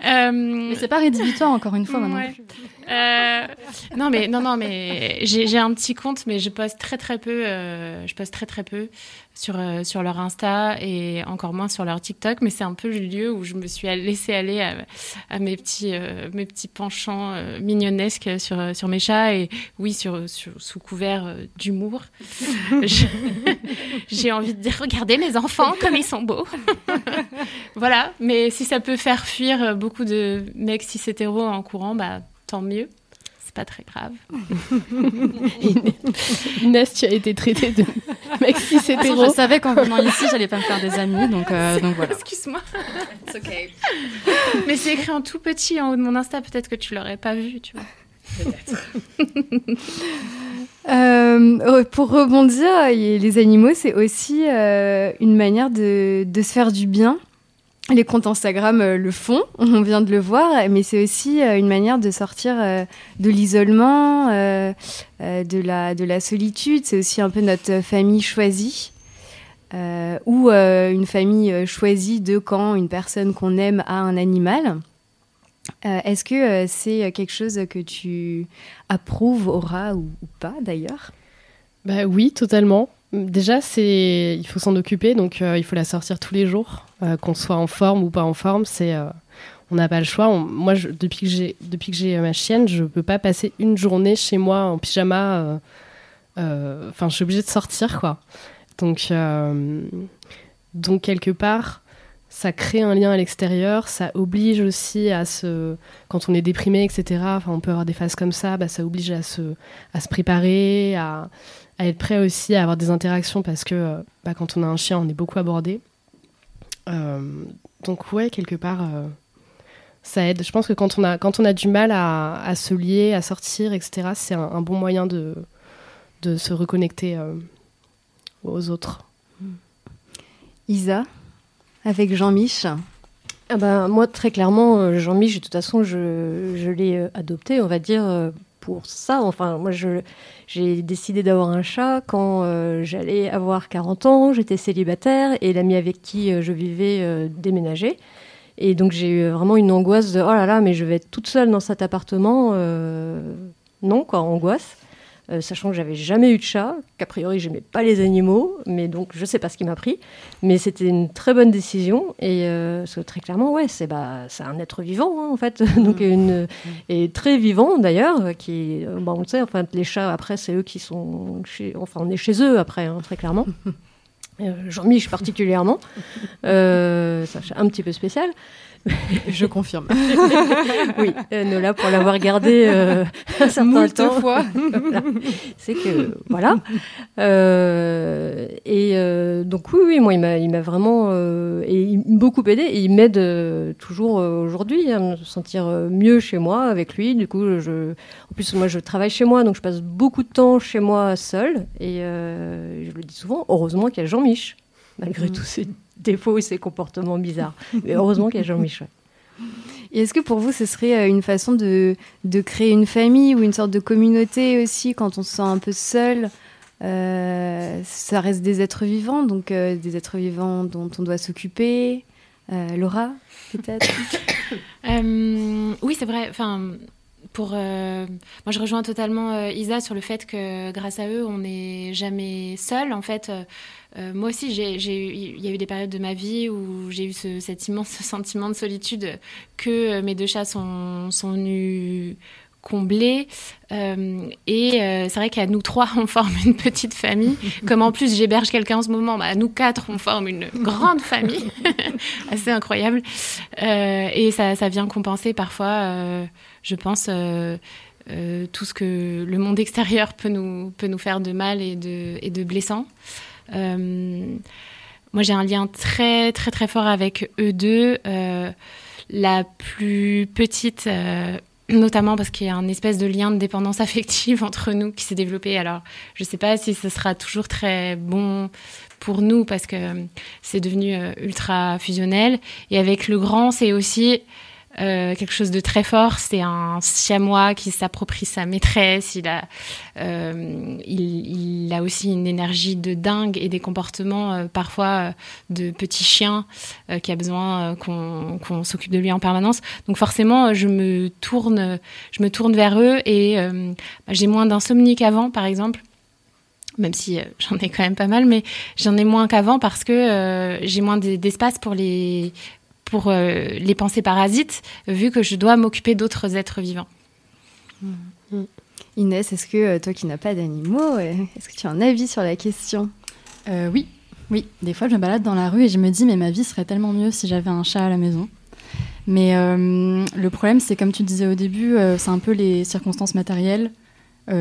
Euh, mais c'est pas rédhibitoire encore une fois maintenant. Euh, non mais non non mais j'ai un petit compte mais je poste très très peu euh, je poste très très peu sur euh, sur leur Insta et encore moins sur leur TikTok mais c'est un peu le lieu où je me suis laissée aller à, mes petits mes petits penchants mignonnesques sur sur mes chats et oui sur, sous couvert d'humour j'ai envie de dire regardez mes enfants comme ils sont beaux voilà mais si ça peut faire fuir beaucoup de mecs cis hétéros en courant bah tant mieux. C'est pas très grave. Inès, tu as été traitée de mec si c'était Je savais qu'en venant ici, j'allais pas me faire des amis, donc, euh, donc voilà. Excuse-moi. Mais c'est écrit en tout petit en haut de mon Insta, peut-être que tu l'aurais pas vu, tu vois. Euh, pour rebondir, les animaux, c'est aussi euh, une manière de, de, se faire du bien les comptes Instagram euh, le font, on vient de le voir, mais c'est aussi euh, une manière de sortir euh, de l'isolement, de, la, de la solitude. C'est aussi un peu notre famille choisie. ou une famille choisie de quand une personne qu'on aime a un animal. Est-ce que c'est quelque chose que tu approuves, Aura, ou, ou pas d'ailleurs? Bah oui, totalement. Déjà, c'est il faut s'en occuper, donc il faut la sortir tous les jours. Euh, qu'on soit en forme ou pas en forme, c'est euh, on n'a pas le choix. moi, depuis que j'ai depuis que j'ai ma chienne, je peux pas passer une journée chez moi en pyjama. Euh, enfin, je suis obligée de sortir, quoi. Donc, donc quelque part, ça crée un lien à l'extérieur, ça oblige aussi à se, quand on est déprimé, etc. Enfin, on peut avoir des phases comme ça, bah, ça oblige à se, à se préparer, à, à être prêt aussi à avoir des interactions parce que bah, quand on a un chien, on est beaucoup abordé. Euh, donc ouais, quelque part, euh, ça aide. Je pense que quand on a, quand on a du mal à, se lier, à sortir, etc., c'est un, bon moyen de, de se reconnecter euh, aux autres. Isa, avec Jean-Mich? Ah ben, Moi, très clairement, Jean-Mich, de toute façon, je, l'ai adopté, on va dire, pour ça. Enfin, moi, j'ai décidé d'avoir un chat quand euh, j'allais avoir 40 ans, j'étais célibataire et l'ami avec qui euh, je vivais euh, déménageait. Et donc, j'ai eu vraiment une angoisse de oh là là, mais je vais être toute seule dans cet appartement. non, quoi, angoisse. Euh, sachant que j'avais jamais eu de chat, qu'a priori j'aimais pas les animaux, mais donc je sais pas ce qui m'a pris, mais c'était une très bonne décision et euh, très clairement ouais c'est bah c'est un être vivant hein, en fait donc mmh. une mmh. et très vivant d'ailleurs qui euh, bah, on le sait enfin les chats après c'est eux qui sont chez, enfin on est chez eux après hein, très clairement. Jean-Mich particulièrement, c'est un petit peu spécial. Je confirme. oui, euh, Nola, pour l'avoir gardé euh, un certain temps. fois. C'est que, voilà. Euh, et euh, donc, oui, oui, moi, il m'a, il m'a vraiment et il beaucoup aidé et il m'aide toujours aujourd'hui à me sentir mieux chez moi avec lui. Du coup, je, en plus, moi, je travaille chez moi, donc je passe beaucoup de temps chez moi seule. Et je le dis souvent, heureusement qu'il y a Jean-Mich, malgré mm. tous ces défauts et ses comportements bizarres. Mais heureusement qu'il y a Jean-Michel. Et est-ce que pour vous, ce serait euh, une façon de, de, créer une famille ou une sorte de communauté aussi quand on se sent un peu seul ça reste des êtres vivants, donc des êtres vivants dont on doit s'occuper. Laura, peut-être Oui, c'est vrai. Enfin, pour, moi, je rejoins totalement Isa sur le fait que grâce à eux, on n'est jamais seul. En fait, euh, moi aussi, il y a eu des périodes de ma vie où j'ai eu cet immense sentiment de solitude que mes deux chats sont, sont venus combler. Euh, et euh, c'est vrai qu'à nous trois, on forme une petite famille. Comme en plus j'héberge quelqu'un en ce moment, bah, nous quatre, on forme une grande famille. Assez incroyable. et ça, ça, vient compenser parfois, je pense, tout ce que le monde extérieur peut nous, peut nous faire de mal et de, et de blessant. Euh, moi, j'ai un lien très, très, très fort avec eux deux. Euh, la plus petite euh, notamment parce qu'il y a un espèce de lien de dépendance affective entre nous qui s'est développé. Alors, je ne sais pas si ce sera toujours très bon pour nous parce que c'est devenu ultra fusionnel. Et avec le grand, c'est aussi euh, quelque chose de très fort. C'est un siamois qui s'approprie sa maîtresse. Il a, euh, aussi une énergie de dingue et des comportements euh, parfois de petit chien qui a besoin qu'on s'occupe de lui en permanence. Donc forcément, je me tourne, je me tourne vers eux et bah, j'ai moins d'insomnie qu'avant, par exemple même si j'en ai quand même pas mal, mais j'en ai moins qu'avant parce que j'ai moins d'espace pour les pour euh, les pensées parasites, vu que je dois m'occuper d'autres êtres vivants. Mm. Inès, est-ce que euh, toi qui n'as pas d'animaux, est-ce que tu as un avis sur la question? Euh, Oui, oui. Des fois, je me balade dans la rue et je me dis, mais ma vie serait tellement mieux si j'avais un chat à la maison. Mais le problème, c'est comme tu disais au début, c'est un peu les circonstances matérielles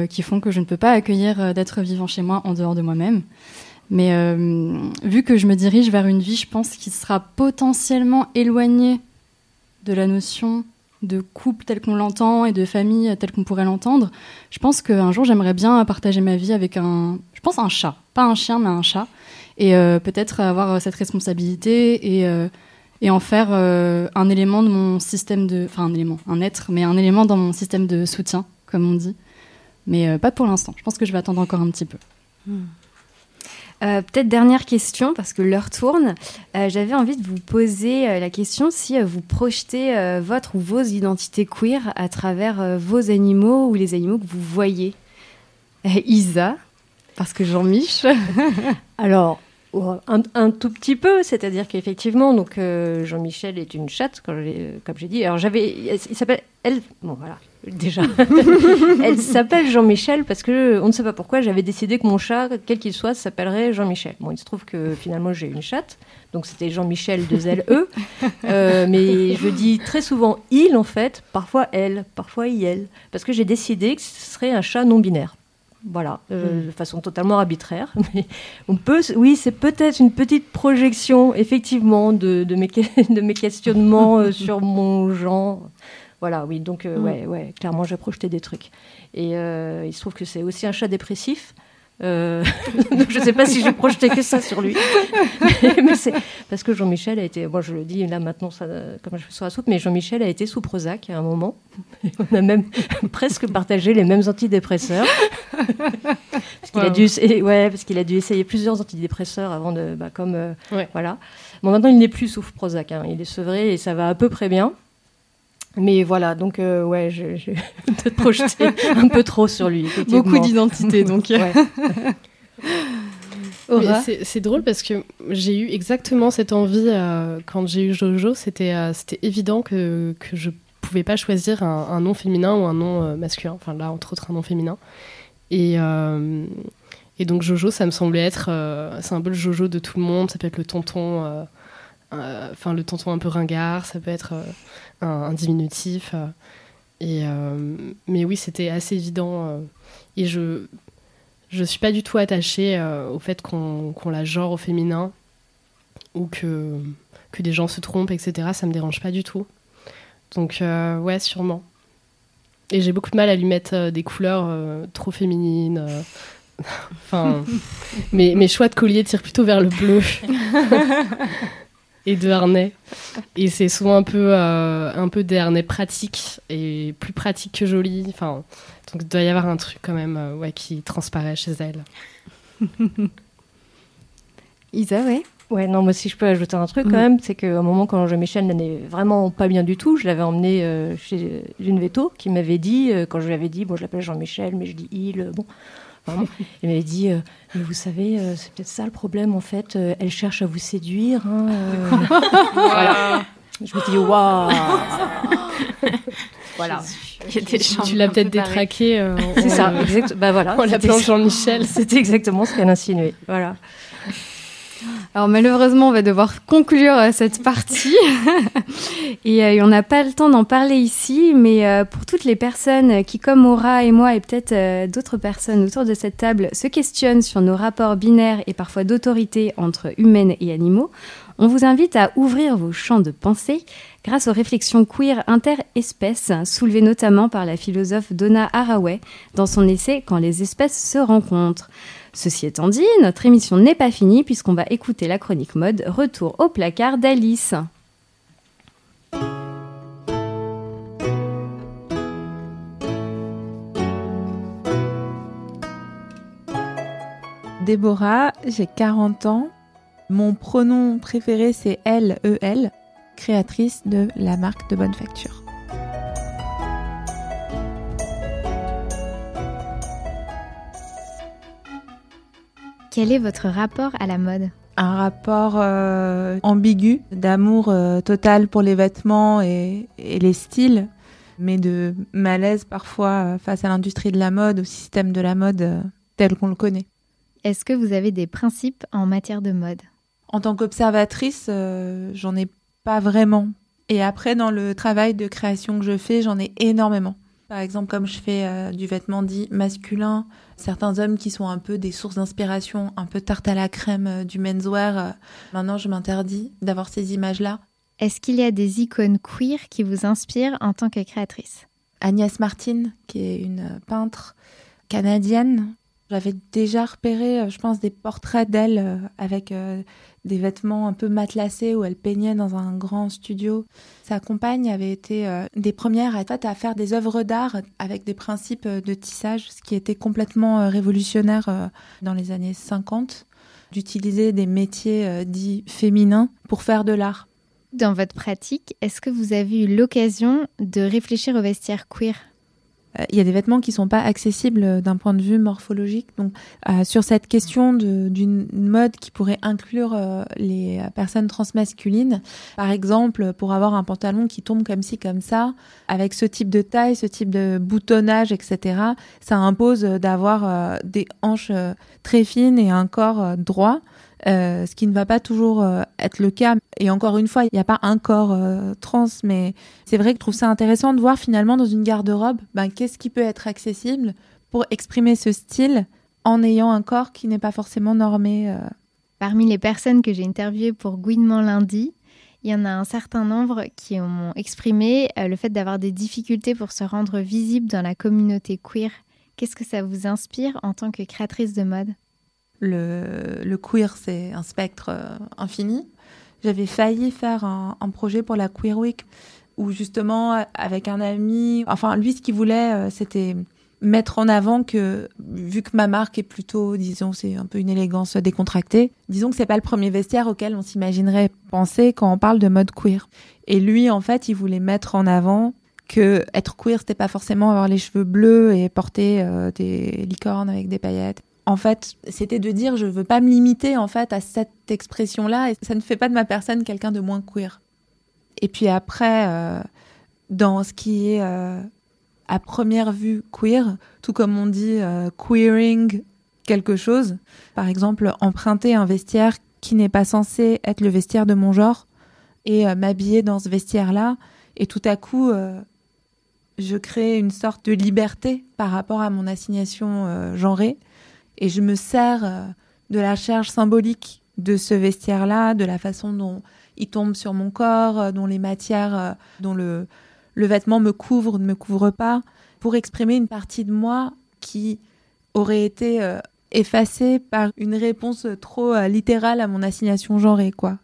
qui font que je ne peux pas accueillir d'êtres vivants chez moi en dehors de moi-même. Mais euh, vu que je me dirige vers une vie, je pense, qui sera potentiellement éloignée de la notion de couple tel qu'on l'entend et de famille tel qu'on pourrait l'entendre, je pense qu'un jour j'aimerais bien partager ma vie avec un, je pense un chat, pas un chien mais un chat, et euh, peut-être avoir cette responsabilité et, euh, et en faire un élément de mon système de, enfin un élément, un être, mais un élément dans mon système de soutien, comme on dit, mais pas pour l'instant. Je pense que je vais attendre encore un petit peu. Hmm. Euh, peut-être dernière question, parce que l'heure tourne. Euh, j'avais envie de vous poser euh, la question si vous projetez votre ou vos identités queer à travers vos animaux ou les animaux que vous voyez. Isa, parce que Jean-Mich. Alors, un, tout petit peu, c'est-à-dire qu'effectivement, donc Jean-Michel est une chatte, comme j'ai dit. Alors j'avais, il s'appelle elle. Bon voilà, déjà. elle s'appelle Jean-Michel parce que on ne sait pas pourquoi j'avais décidé que mon chat, quel qu'il soit, s'appellerait Jean-Michel. Bon, il se trouve que finalement j'ai une chatte, donc c'était Jean-Michel de L E. Euh, mais je dis très souvent il en fait, parfois elle, parfois il, parce que j'ai décidé que ce serait un chat non binaire. Voilà, euh, hmm. de façon totalement arbitraire. Mais on peut, oui, c'est peut-être une petite projection, effectivement, de, de, mes, de mes questionnements euh, sur mon genre. Voilà, oui, donc euh, mm. ouais, ouais, clairement, j'ai projeté des trucs. Et il se trouve que c'est aussi un chat dépressif. Euh, je ne sais pas si j'ai projeté que ça sur lui. mais, c'est parce que Jean-Michel a été, moi je le dis là maintenant, ça, comme je fais sur la soupe, mais Jean-Michel a été sous Prozac à un moment. On a même presque partagé les mêmes antidépresseurs. parce qu'il a dû, ouais, parce qu'il a dû essayer plusieurs antidépresseurs avant de, bah, comme voilà. Bon maintenant il n'est plus sous Prozac, hein. il est sevré et ça va à peu près bien. Mais voilà, donc euh, ouais, j'ai peut-être projeté un peu trop sur lui. Beaucoup d'identité, donc. C'est drôle parce que j'ai eu exactement cette envie euh, quand j'ai eu Jojo. C'était euh, c'était évident que, que je pouvais pas choisir un, un nom féminin ou un nom masculin. Enfin là, entre autres, un nom féminin. Et, et donc Jojo, ça me semblait être... c'est un peu le Jojo de tout le monde. Ça peut être le tonton... Enfin, le tonton un peu ringard. Ça peut être un, diminutif. Euh, et, euh, mais oui, c'était assez évident. Euh, et je je suis pas du tout attachée au fait qu'on la genre au féminin ou que, que des gens se trompent, etc. Ça me dérange pas du tout. Donc, ouais, sûrement. Et j'ai beaucoup de mal à lui mettre des couleurs trop féminines. enfin, mes, mes choix de collier tirent plutôt vers le bleu. et de harnais. Et c'est souvent un peu, euh, un peu des harnais pratiques et plus pratiques que jolis. Enfin, donc il doit y avoir un truc quand même euh, ouais, qui transparaît chez elle. Isa, ouais. Ouais, non, moi si je peux ajouter un truc quand Mm. même, c'est qu'à un moment quand Jean-Michel n'allait vraiment pas bien du tout, je l'avais emmené euh, chez une veto qui m'avait dit, euh, quand je lui avais dit, bon je l'appelle Jean-Michel, mais je dis il, bon, il m'avait dit, euh, mais vous savez, euh, c'est peut-être ça le problème en fait, euh, elle cherche à vous séduire. hein, euh. Voilà. Je me dis, waouh Voilà. Il y a des Tu, l'as peut-être détraqué. euh, C'est ça, euh, exact. Bah voilà. l'appelant ça. Jean-Michel. C'était exactement ce qu'elle insinuait. Voilà. Alors malheureusement, on va devoir conclure euh, cette partie. et euh, on n'a pas le temps d'en parler ici, mais euh, pour toutes les personnes qui, comme Aura et moi, et peut-être d'autres personnes autour de cette table, se questionnent sur nos rapports binaires et parfois d'autorité entre humaines et animaux, on vous invite à ouvrir vos champs de pensée grâce aux réflexions queer interespèces, soulevées notamment par la philosophe Donna Haraway dans son essai Quand les espèces se rencontrent. Ceci étant dit, notre émission n'est pas finie puisqu'on va écouter la chronique mode Retour au placard d'Alice. Déborah, j'ai 40 ans. Mon pronom préféré c'est elle, E, créatrice de la marque de bonne facture. Quel est votre rapport à la mode? Un rapport euh, ambigu d'amour euh, total pour les vêtements et, et les styles, mais de malaise parfois euh, face à l'industrie de la mode, au système de la mode euh, tel qu'on le connaît. Est-ce que vous avez des principes en matière de mode? En tant qu'observatrice, j'en ai pas vraiment. Et après, dans le travail de création que je fais, j'en ai énormément. Par exemple, comme je fais euh, du vêtement dit masculin, certains hommes qui sont un peu des sources d'inspiration, un peu tarte à la crème euh, du menswear, euh, maintenant je m'interdis d'avoir ces images-là. Est-ce qu'il y a des icônes queer qui vous inspirent en tant que créatrice? Agnès Martin, qui est une euh, peintre canadienne. J'avais déjà repéré, je pense, des portraits d'elle avec des vêtements un peu matelassés où elle peignait dans un grand studio. Sa compagne avait été euh, des premières fait, à faire des œuvres d'art avec des principes euh, de tissage, ce qui était complètement euh, révolutionnaire dans les années 50, d'utiliser des métiers dits féminins pour faire de l'art. Dans votre pratique, est-ce que vous avez eu l'occasion de réfléchir au vestiaire queer? Il y a des vêtements qui sont pas accessibles euh, d'un point de vue morphologique. Donc, euh, sur cette question d'une mode qui pourrait inclure euh, les euh, personnes transmasculines, par exemple, pour avoir un pantalon qui tombe comme ci, comme ça, avec ce type de taille, ce type de boutonnage, etc., ça impose euh, d'avoir euh, des hanches euh, très fines et un corps euh, droit. Euh, ce qui ne va pas toujours euh, être le cas. Et encore une fois, il n'y a pas un corps euh, trans, mais c'est vrai que je trouve ça intéressant de voir finalement dans une garde-robe, ben, qu'est-ce qui peut être accessible pour exprimer ce style en ayant un corps qui n'est pas forcément normé. Parmi les personnes que j'ai interviewées pour Gouinement lundi, il y en a un certain nombre qui m'ont exprimé le fait d'avoir des difficultés pour se rendre visible dans la communauté queer. Qu'est-ce que ça vous inspire en tant que créatrice de mode? Le, queer, c'est un spectre euh, infini. J'avais failli faire un, un projet pour la Queer Week où justement, avec un ami, enfin, lui, ce qu'il voulait, euh, c'était mettre en avant que, vu que ma marque est plutôt, disons, c'est un peu une élégance décontractée, disons que c'est pas le premier vestiaire auquel on s'imaginerait penser quand on parle de mode queer. Et lui, en fait, il voulait mettre en avant que être queer, c'était pas forcément avoir les cheveux bleus et porter euh, des licornes avec des paillettes. En fait, c'était de dire je veux pas me limiter en fait à cette expression-là et ça ne fait pas de ma personne quelqu'un de moins queer. Et puis après, euh, dans ce qui est euh, à première vue queer, tout comme on dit euh, queering quelque chose, par exemple emprunter un vestiaire qui n'est pas censé être le vestiaire de mon genre et m'habiller dans ce vestiaire-là et tout à coup je crée une sorte de liberté par rapport à mon assignation genrée et je me sers euh, de la charge symbolique de ce vestiaire-là, de la façon dont il tombe sur mon corps, euh, dont les matières, euh, dont le, vêtement me couvre, ne me couvre pas, pour exprimer une partie de moi qui aurait été effacée par une réponse trop littérale à mon assignation genrée, quoi.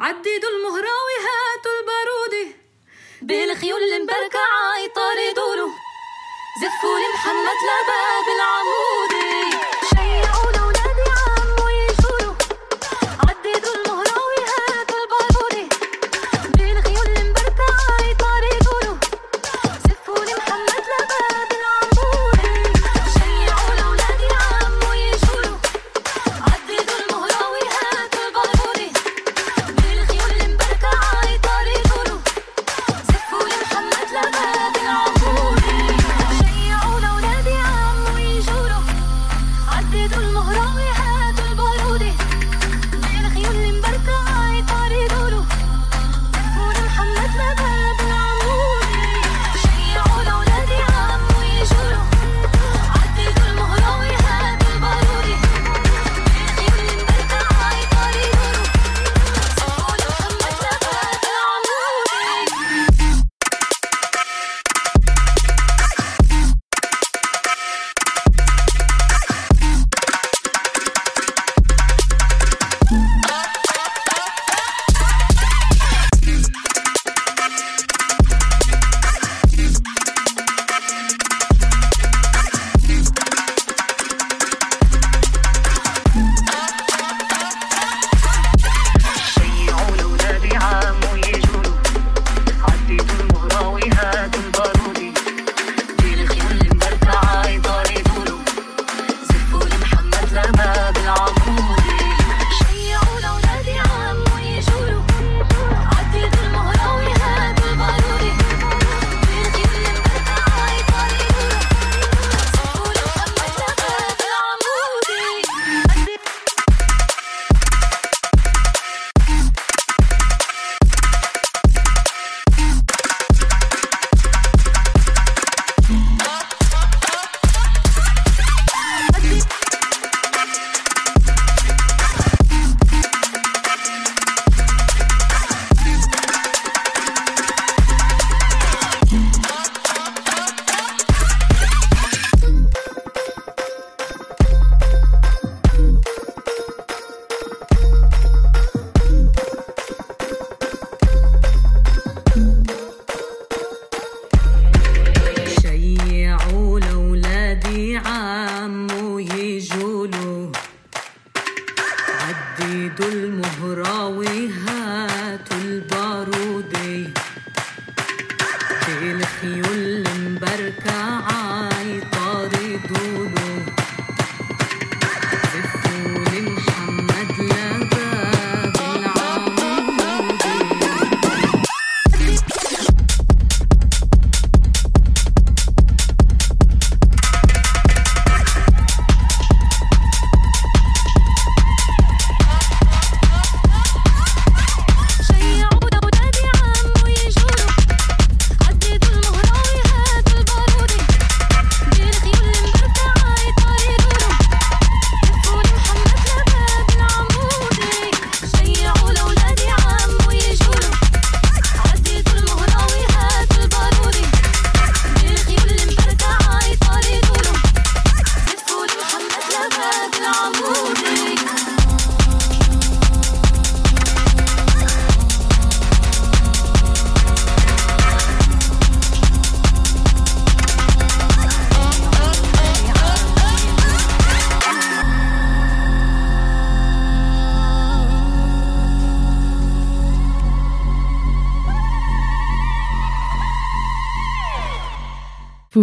عددوا المهراوي هاتوا البارودي بالخيول المبركعة يطاردوا له زفوا لمحمد لباب العمودي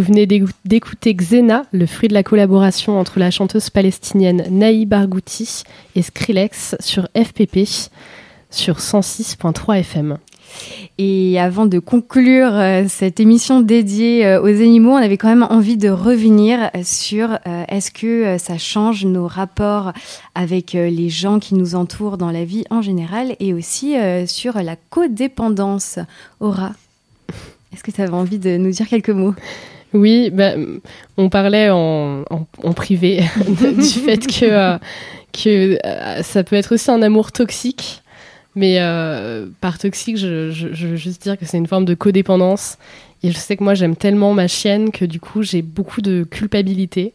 Vous venez d'écou- d'écouter Xena, le fruit de la collaboration entre la chanteuse palestinienne Naï Barghouti et Skrillex sur FPP sur 106.3 FM. Et avant de conclure euh, cette émission dédiée euh, aux animaux, on avait quand même envie de revenir sur euh, est-ce que ça change nos rapports avec les gens qui nous entourent dans la vie en général et aussi sur la codépendance? Aura, est-ce que tu avais envie de nous dire quelques mots? Oui, bah, on parlait en, en- en privé du fait que, euh, que euh, ça peut être aussi un amour toxique. Mais euh, par toxique, je, je- je veux juste dire que c'est une forme de codépendance. Et je sais que moi, j'aime tellement ma chienne que du coup, j'ai beaucoup de culpabilité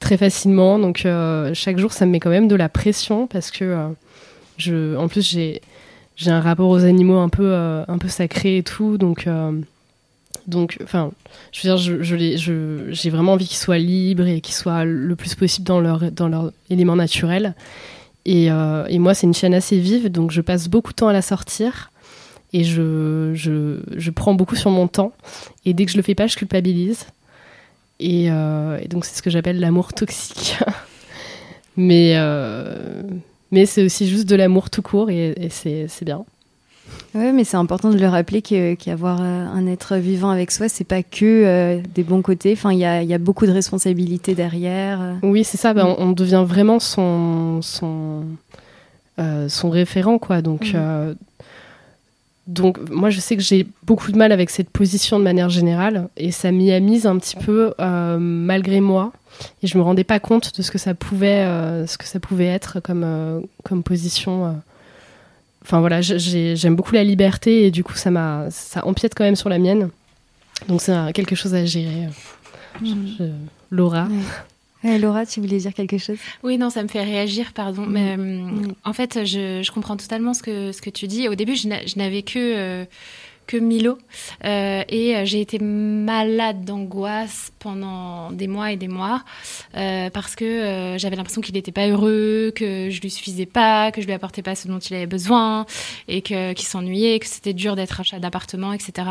très facilement. Donc, chaque jour, ça me met quand même de la pression parce que, je, en plus, j'ai un rapport aux animaux un peu, un peu sacré et tout. Donc, donc enfin, je veux dire, j'ai vraiment envie qu'ils soient libres et qu'ils soient le plus possible dans leur, dans leur élément naturel. Et, euh, moi, c'est une chaîne assez vive, donc je passe beaucoup de temps à la sortir. Et je, je, prends beaucoup sur mon temps. Et dès que je le fais pas, je culpabilise. Et, euh, donc, c'est ce que j'appelle l'amour toxique. mais euh, mais c'est aussi juste de l'amour tout court et, et c'est bien. Ouais, mais c'est important de le rappeler qu'avoir euh, un être vivant avec soi, c'est pas que euh, des bons côtés. Enfin, il y a, il y a beaucoup de responsabilités derrière. euh. Oui, c'est ça. bah, on, on devient vraiment son son euh, son référent, quoi. Donc euh, donc moi, je sais que j'ai beaucoup de mal avec cette position de manière générale et ça m'y a mise un petit peu euh, malgré moi. Et je me rendais pas compte de ce que ça pouvait euh, ce que ça pouvait être comme euh, comme position. Euh. Enfin voilà, j'ai- j'ai- j'aime beaucoup la liberté et du coup ça m'a ça empiète quand même sur la mienne. Donc c'est quelque chose à gérer. Je- je- Laura. Ouais, Laura, tu voulais dire quelque chose? Oui, non, ça me fait réagir, pardon. Mais euh, en fait, je, je comprends totalement ce que, ce que tu dis. Au début, je n'avais que, euh, que Milo. Euh, et euh, j'ai été malade d'angoisse pendant des mois et des mois. euh, parce que euh, j'avais l'impression qu'il n'était pas heureux, que je lui suffisais pas, que je lui apportais pas ce dont il avait besoin, et que qu'il s'ennuyait, que c'était dur d'être un chat d'appartement, etc.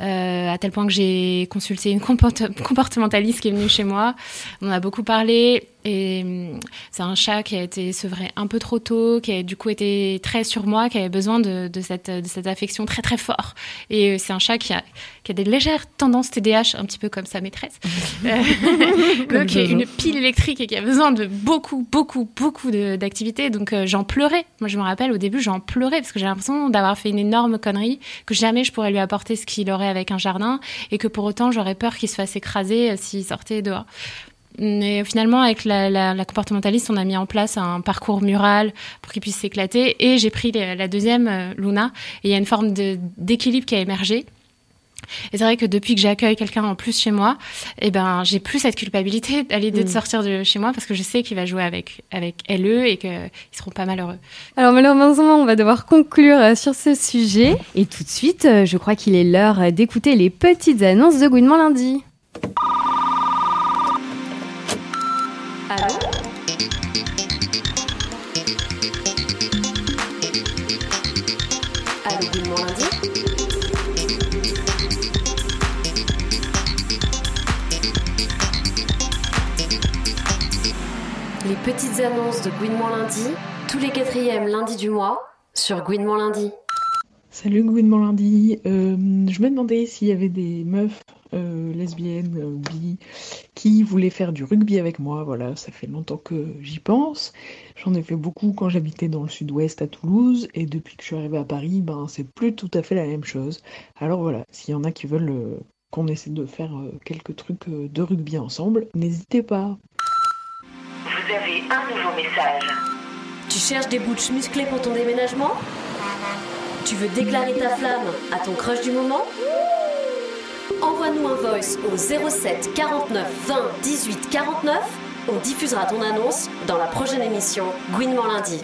Euh, à tel point que j'ai consulté une comporte- comportementaliste qui est venue chez moi. On a beaucoup parlé et hum, c'est un chat qui a été sevré un peu trop tôt, qui a du coup été très sur moi, qui avait besoin de, de cette, de cette affection très très fort. Et euh, c'est un chat qui a, qui a des légères tendances TDAH, un petit peu comme sa maîtresse. Euh, donc qui est une pile électrique et qui a besoin de beaucoup, beaucoup, beaucoup d'activités. Donc euh, j'en pleurais. Moi je me rappelle au début j'en pleurais parce que j'ai l'impression d'avoir fait une énorme connerie, que jamais je pourrais lui apporter ce qu'il aurait avec un jardin et que pour autant j'aurais peur qu'il se fasse écraser euh, s'il sortait dehors. Mais finalement, avec la, comportementaliste, on a mis en place un parcours mural pour qu'il puisse s'éclater. Et j'ai pris la, deuxième, euh, Luna. Et il y a une forme d'équilibre qui a émergé. Et c'est vrai que depuis que j'accueille quelqu'un en plus chez moi, eh ben, j'ai plus cette culpabilité à l'idée de Mm. sortir de chez moi parce que je sais qu'il va jouer avec, avec LE et qu'ils seront pas malheureux. Alors malheureusement, on va devoir conclure euh, sur ce sujet. Et tout de suite, euh, je crois qu'il est l'heure euh, d'écouter les petites annonces de Gouinement lundi. Petites annonces de Gouinement lundi, tous les quatrièmes lundis du mois, sur Gouinement lundi. Salut Gouinement lundi. Euh, je me demandais s'il y avait des meufs euh, lesbiennes ou qui voulaient faire du rugby avec moi. Voilà, ça fait longtemps que j'y pense. J'en ai fait beaucoup quand j'habitais dans le sud-ouest à Toulouse et depuis que je suis arrivée à Paris, ben c'est plus tout à fait la même chose. Alors voilà, s'il y en a qui veulent euh, qu'on essaie de faire quelques trucs de rugby ensemble, n'hésitez pas. Vous avez un nouveau message. Tu cherches des bouches musclées pour ton déménagement? Tu veux déclarer ta flamme à ton crush du moment? Envoie-nous un voice au 07 49 20 18 49. On diffusera ton annonce dans la prochaine émission Gouinement lundi.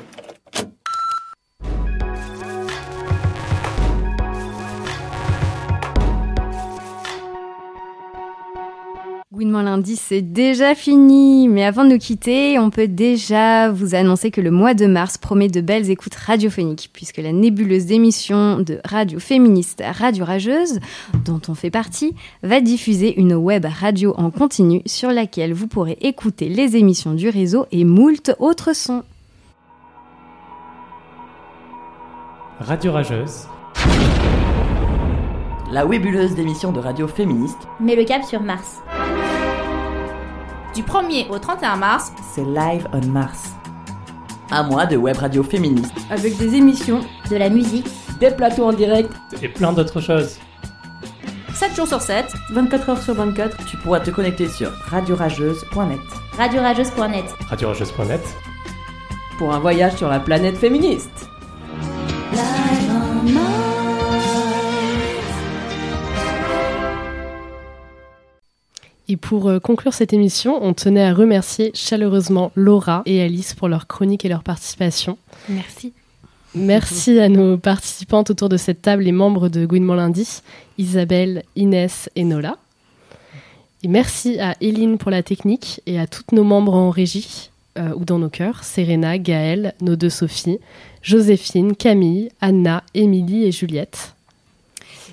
Gouinement lundi, c'est déjà fini. Mais avant de nous quitter, on peut déjà vous annoncer que le mois de mars promet de belles écoutes radiophoniques, puisque la nébuleuse d'émissions de radio féministe Radio Rageuse, dont on fait partie, va diffuser une web radio en continu sur laquelle vous pourrez écouter les émissions du réseau et moult autres sons. Radio Rageuse. La webuleuse d'émissions de radio féministe, Mets le cap sur Mars. Du 1er au 31 mars, c'est Live on Mars. Un mois de web radio féministe. avec des émissions, de la musique, Des plateaux en direct. Et plein d'autres choses. 7 jours sur 7, 24 heures sur 24. Tu pourras te connecter sur radiorageuse.net. radiorageuse.net. RadioRageuse.net. Pour un voyage sur la planète féministe. Et pour euh, conclure cette émission, on tenait à remercier chaleureusement Laura et Alice pour leur chronique et leur participation. Merci. Merci à nos participantes autour de cette table et membres de Gouinement Lundi, Isabelle, Inès et Nola. Et merci à Eline pour la technique et à toutes nos membres en régie euh, ou dans nos cœurs, Serena, Gaëlle, nos deux Sophie, Joséphine, Camille, Anna, Émilie et Juliette.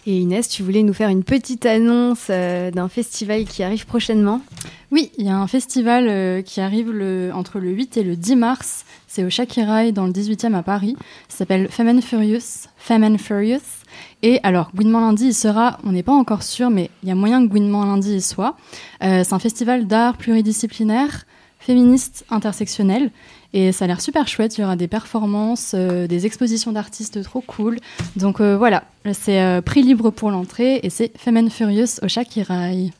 Et Inès, tu voulais nous faire une petite annonce euh, d'un festival qui arrive prochainement Oui, il y a un festival euh, qui arrive entre le 8 et le 10 mars. C'est au Shakirai dans le 18e à Paris. Ça s'appelle Femme and Furious. Femme and Furious. Et alors, Gouinement Lundi, il sera, on n'est pas encore sûr, mais il y a moyen que Gouinement Lundi y soit. Euh, c'est un festival d'art pluridisciplinaire, féministe, intersectionnel. Et ça a l'air super chouette. Il y aura des performances, euh, des expositions d'artistes trop cool. Donc euh, voilà, c'est euh, prix libre pour l'entrée et c'est Femen Furious au Shakirai.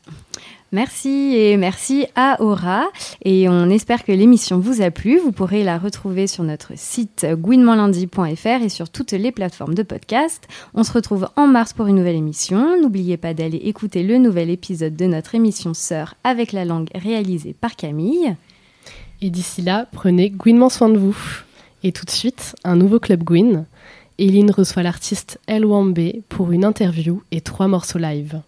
Merci et merci à Aura. Et on espère que l'émission vous a plu. Vous pourrez la retrouver sur notre site gouinementlundi.fr et sur toutes les plateformes de podcast. On se retrouve en mars pour une nouvelle émission. N'oubliez pas d'aller écouter le nouvel épisode de notre émission Sœur avec la langue réalisée par Camille. Et d'ici là, prenez gouinement soin de vous. Et tout de suite, un nouveau Club Gwyn. Eline reçoit l'artiste El Wambe pour une interview et trois morceaux live.